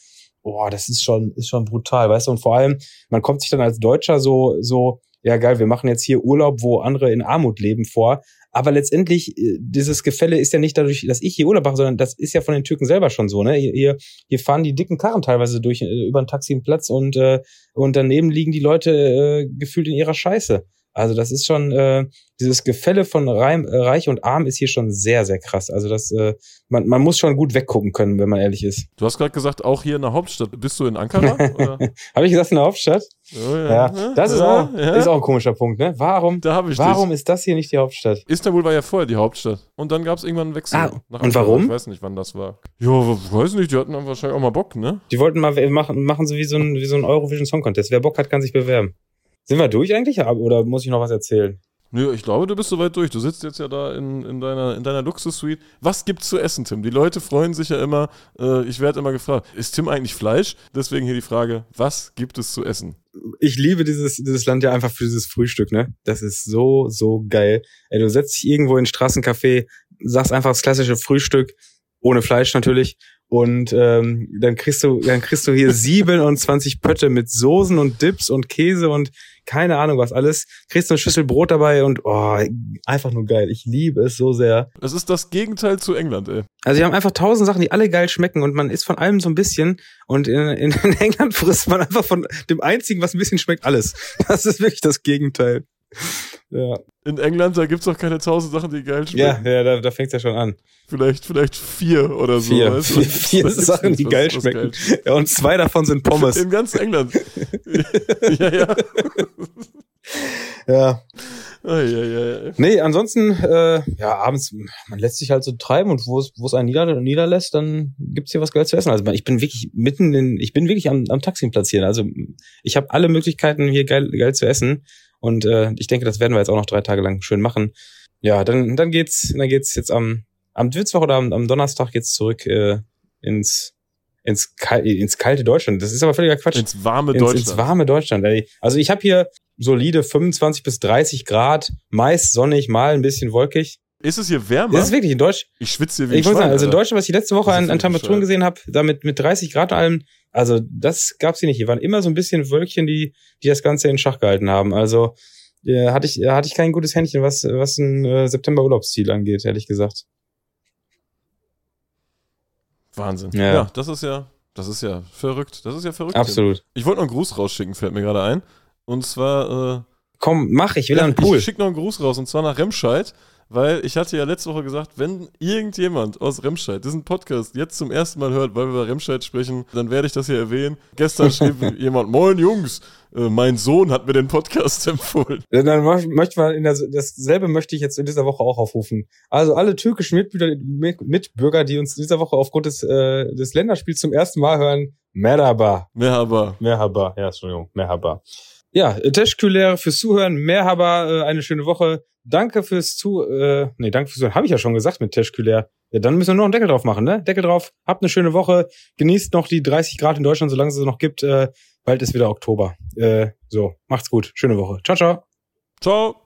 boah, das ist schon, ist schon brutal, weißt du? Und vor allem, man kommt sich dann als Deutscher so, so, ja geil, wir machen jetzt hier Urlaub, wo andere in Armut leben vor. Aber letztendlich, äh, dieses Gefälle ist ja nicht dadurch, dass ich hier Urlaub mache, sondern das ist ja von den Türken selber schon so. Ne? Hier, hier fahren die dicken Karren teilweise durch äh, über einen Taxienplatz und, äh, und daneben liegen die Leute äh, gefühlt in ihrer Scheiße. Also das ist schon, äh, dieses Gefälle von Reim, äh, Reich und Arm ist hier schon sehr, sehr krass. Also das, äh, man, man muss schon gut weggucken können, wenn man ehrlich ist. Du hast gerade gesagt, auch hier in der Hauptstadt. Bist du in Ankara? (laughs) Habe ich gesagt in der Hauptstadt? Oh, ja. ja. Das ist, ja, auch, ja. ist auch ein komischer Punkt, ne? Warum, da ich warum dich. ist das hier nicht die Hauptstadt? Istanbul war ja vorher die Hauptstadt. Und dann gab es irgendwann einen Wechsel. Ah, und warum? Ich weiß nicht, wann das war. Ja, weiß nicht, die hatten wahrscheinlich auch mal Bock, ne? Die wollten mal machen, machen so wie so ein, wie so ein Eurovision Song Contest. Wer Bock hat, kann sich bewerben. Sind wir durch eigentlich? Oder muss ich noch was erzählen? Nö, ich glaube, du bist soweit durch. Du sitzt jetzt ja da in, in deiner, in deiner Luxus-Suite. Was gibt's zu essen, Tim? Die Leute freuen sich ja immer. Äh, ich werde immer gefragt, ist Tim eigentlich Fleisch? Deswegen hier die Frage, was gibt es zu essen? Ich liebe dieses, dieses Land ja einfach für dieses Frühstück, ne? Das ist so, so geil. Ey, du setzt dich irgendwo in ein Straßencafé, sagst einfach das klassische Frühstück ohne Fleisch natürlich. Und ähm, dann kriegst du, dann kriegst du hier 27 Pötte mit Soßen und Dips und Käse und keine Ahnung was alles. Kriegst du eine Schüssel Brot dabei und oh, einfach nur geil. Ich liebe es so sehr. Es ist das Gegenteil zu England, ey. Also wir haben einfach tausend Sachen, die alle geil schmecken und man isst von allem so ein bisschen und in, in, in (laughs) England frisst man einfach von dem einzigen, was ein bisschen schmeckt, alles. Das ist wirklich das Gegenteil. (laughs) Ja. In England, da gibt's auch keine tausend Sachen, die geil schmecken. Ja, ja, da, da fängt's ja schon an. Vielleicht, vielleicht vier oder so. Vier, weißt vier, vier Sachen, nichts, die geil was schmecken. schmeckt. Ja, und zwei davon sind Pommes. In ganz England. (laughs) ja, ja. Ja. Oh, ja, ja, ja. Nee, ansonsten, äh, ja, abends, man lässt sich halt so treiben und wo es, wo es einen nieder, niederlässt, dann gibt's hier was Geiles zu essen. Also ich bin wirklich mitten in, ich bin wirklich am, am Taxi platzieren. Also ich habe alle Möglichkeiten, hier geil, geil zu essen. Und äh, ich denke, das werden wir jetzt auch noch drei Tage lang schön machen. Ja, dann, dann geht's, dann geht's jetzt am, am Mittwoch oder am, am Donnerstag geht's zurück äh, ins, ins, kal ins kalte Deutschland. Das ist aber völliger Quatsch Ins warme ins, Deutschland. ins warme Deutschland. Ey. Also ich habe hier solide 25 bis 30 Grad, meist sonnig, mal ein bisschen wolkig. ist es hier wärmer? Das ist wirklich in Deutsch. ich schwitze hier wie Ich ein muss sagen, Schwein, also in. Deutschland, was ich letzte Woche an, an Temperaturen gesehen habe, da mit, mit 30 Grad und allem, also das gab's hier nicht. Hier waren immer so ein bisschen Wölkchen, die, die das Ganze in Schach gehalten haben. Also äh, hatte ich, hatte ich kein gutes Händchen, was, was ein äh, September-Urlaubsziel angeht, ehrlich gesagt. Wahnsinn. Ja. Ja. das ist ja, das ist ja verrückt. Das ist ja verrückt. Absolut. Ich wollte noch einen Gruß rausschicken, fällt mir gerade ein. Und zwar, äh, Komm, mach, ich will Ja, den Pool. Ich schicke noch einen Gruß raus und zwar nach Remscheid, weil ich hatte ja letzte Woche gesagt, wenn irgendjemand aus Remscheid diesen Podcast jetzt zum ersten Mal hört, weil wir über Remscheid sprechen, dann werde ich das hier erwähnen. Gestern schrieb (laughs) jemand, moin Jungs, äh, mein Sohn hat mir den Podcast (laughs) empfohlen. Dann mö- möchte man in der, dasselbe möchte ich jetzt in dieser Woche auch aufrufen. Also alle türkischen Mitbürger, Mitbürger die uns in dieser Woche aufgrund des, äh, des Länderspiels zum ersten Mal hören, Merhaba. Merhaba. Merhaba. Ja, Entschuldigung, Merhaba. Ja, Teschküler fürs Zuhören. Merhaba, äh, eine schöne Woche. Danke fürs Zu... Äh, nee, danke fürs Zuhören. Habe ich ja schon gesagt mit Teschküler. Ja, dann müssen wir noch einen Deckel drauf machen, ne? Deckel drauf. Habt eine schöne Woche. Genießt noch die 30 Grad in Deutschland, solange es sie noch gibt. Äh, bald ist wieder Oktober. Äh, so, macht's gut. Schöne Woche. Ciao, ciao. Ciao.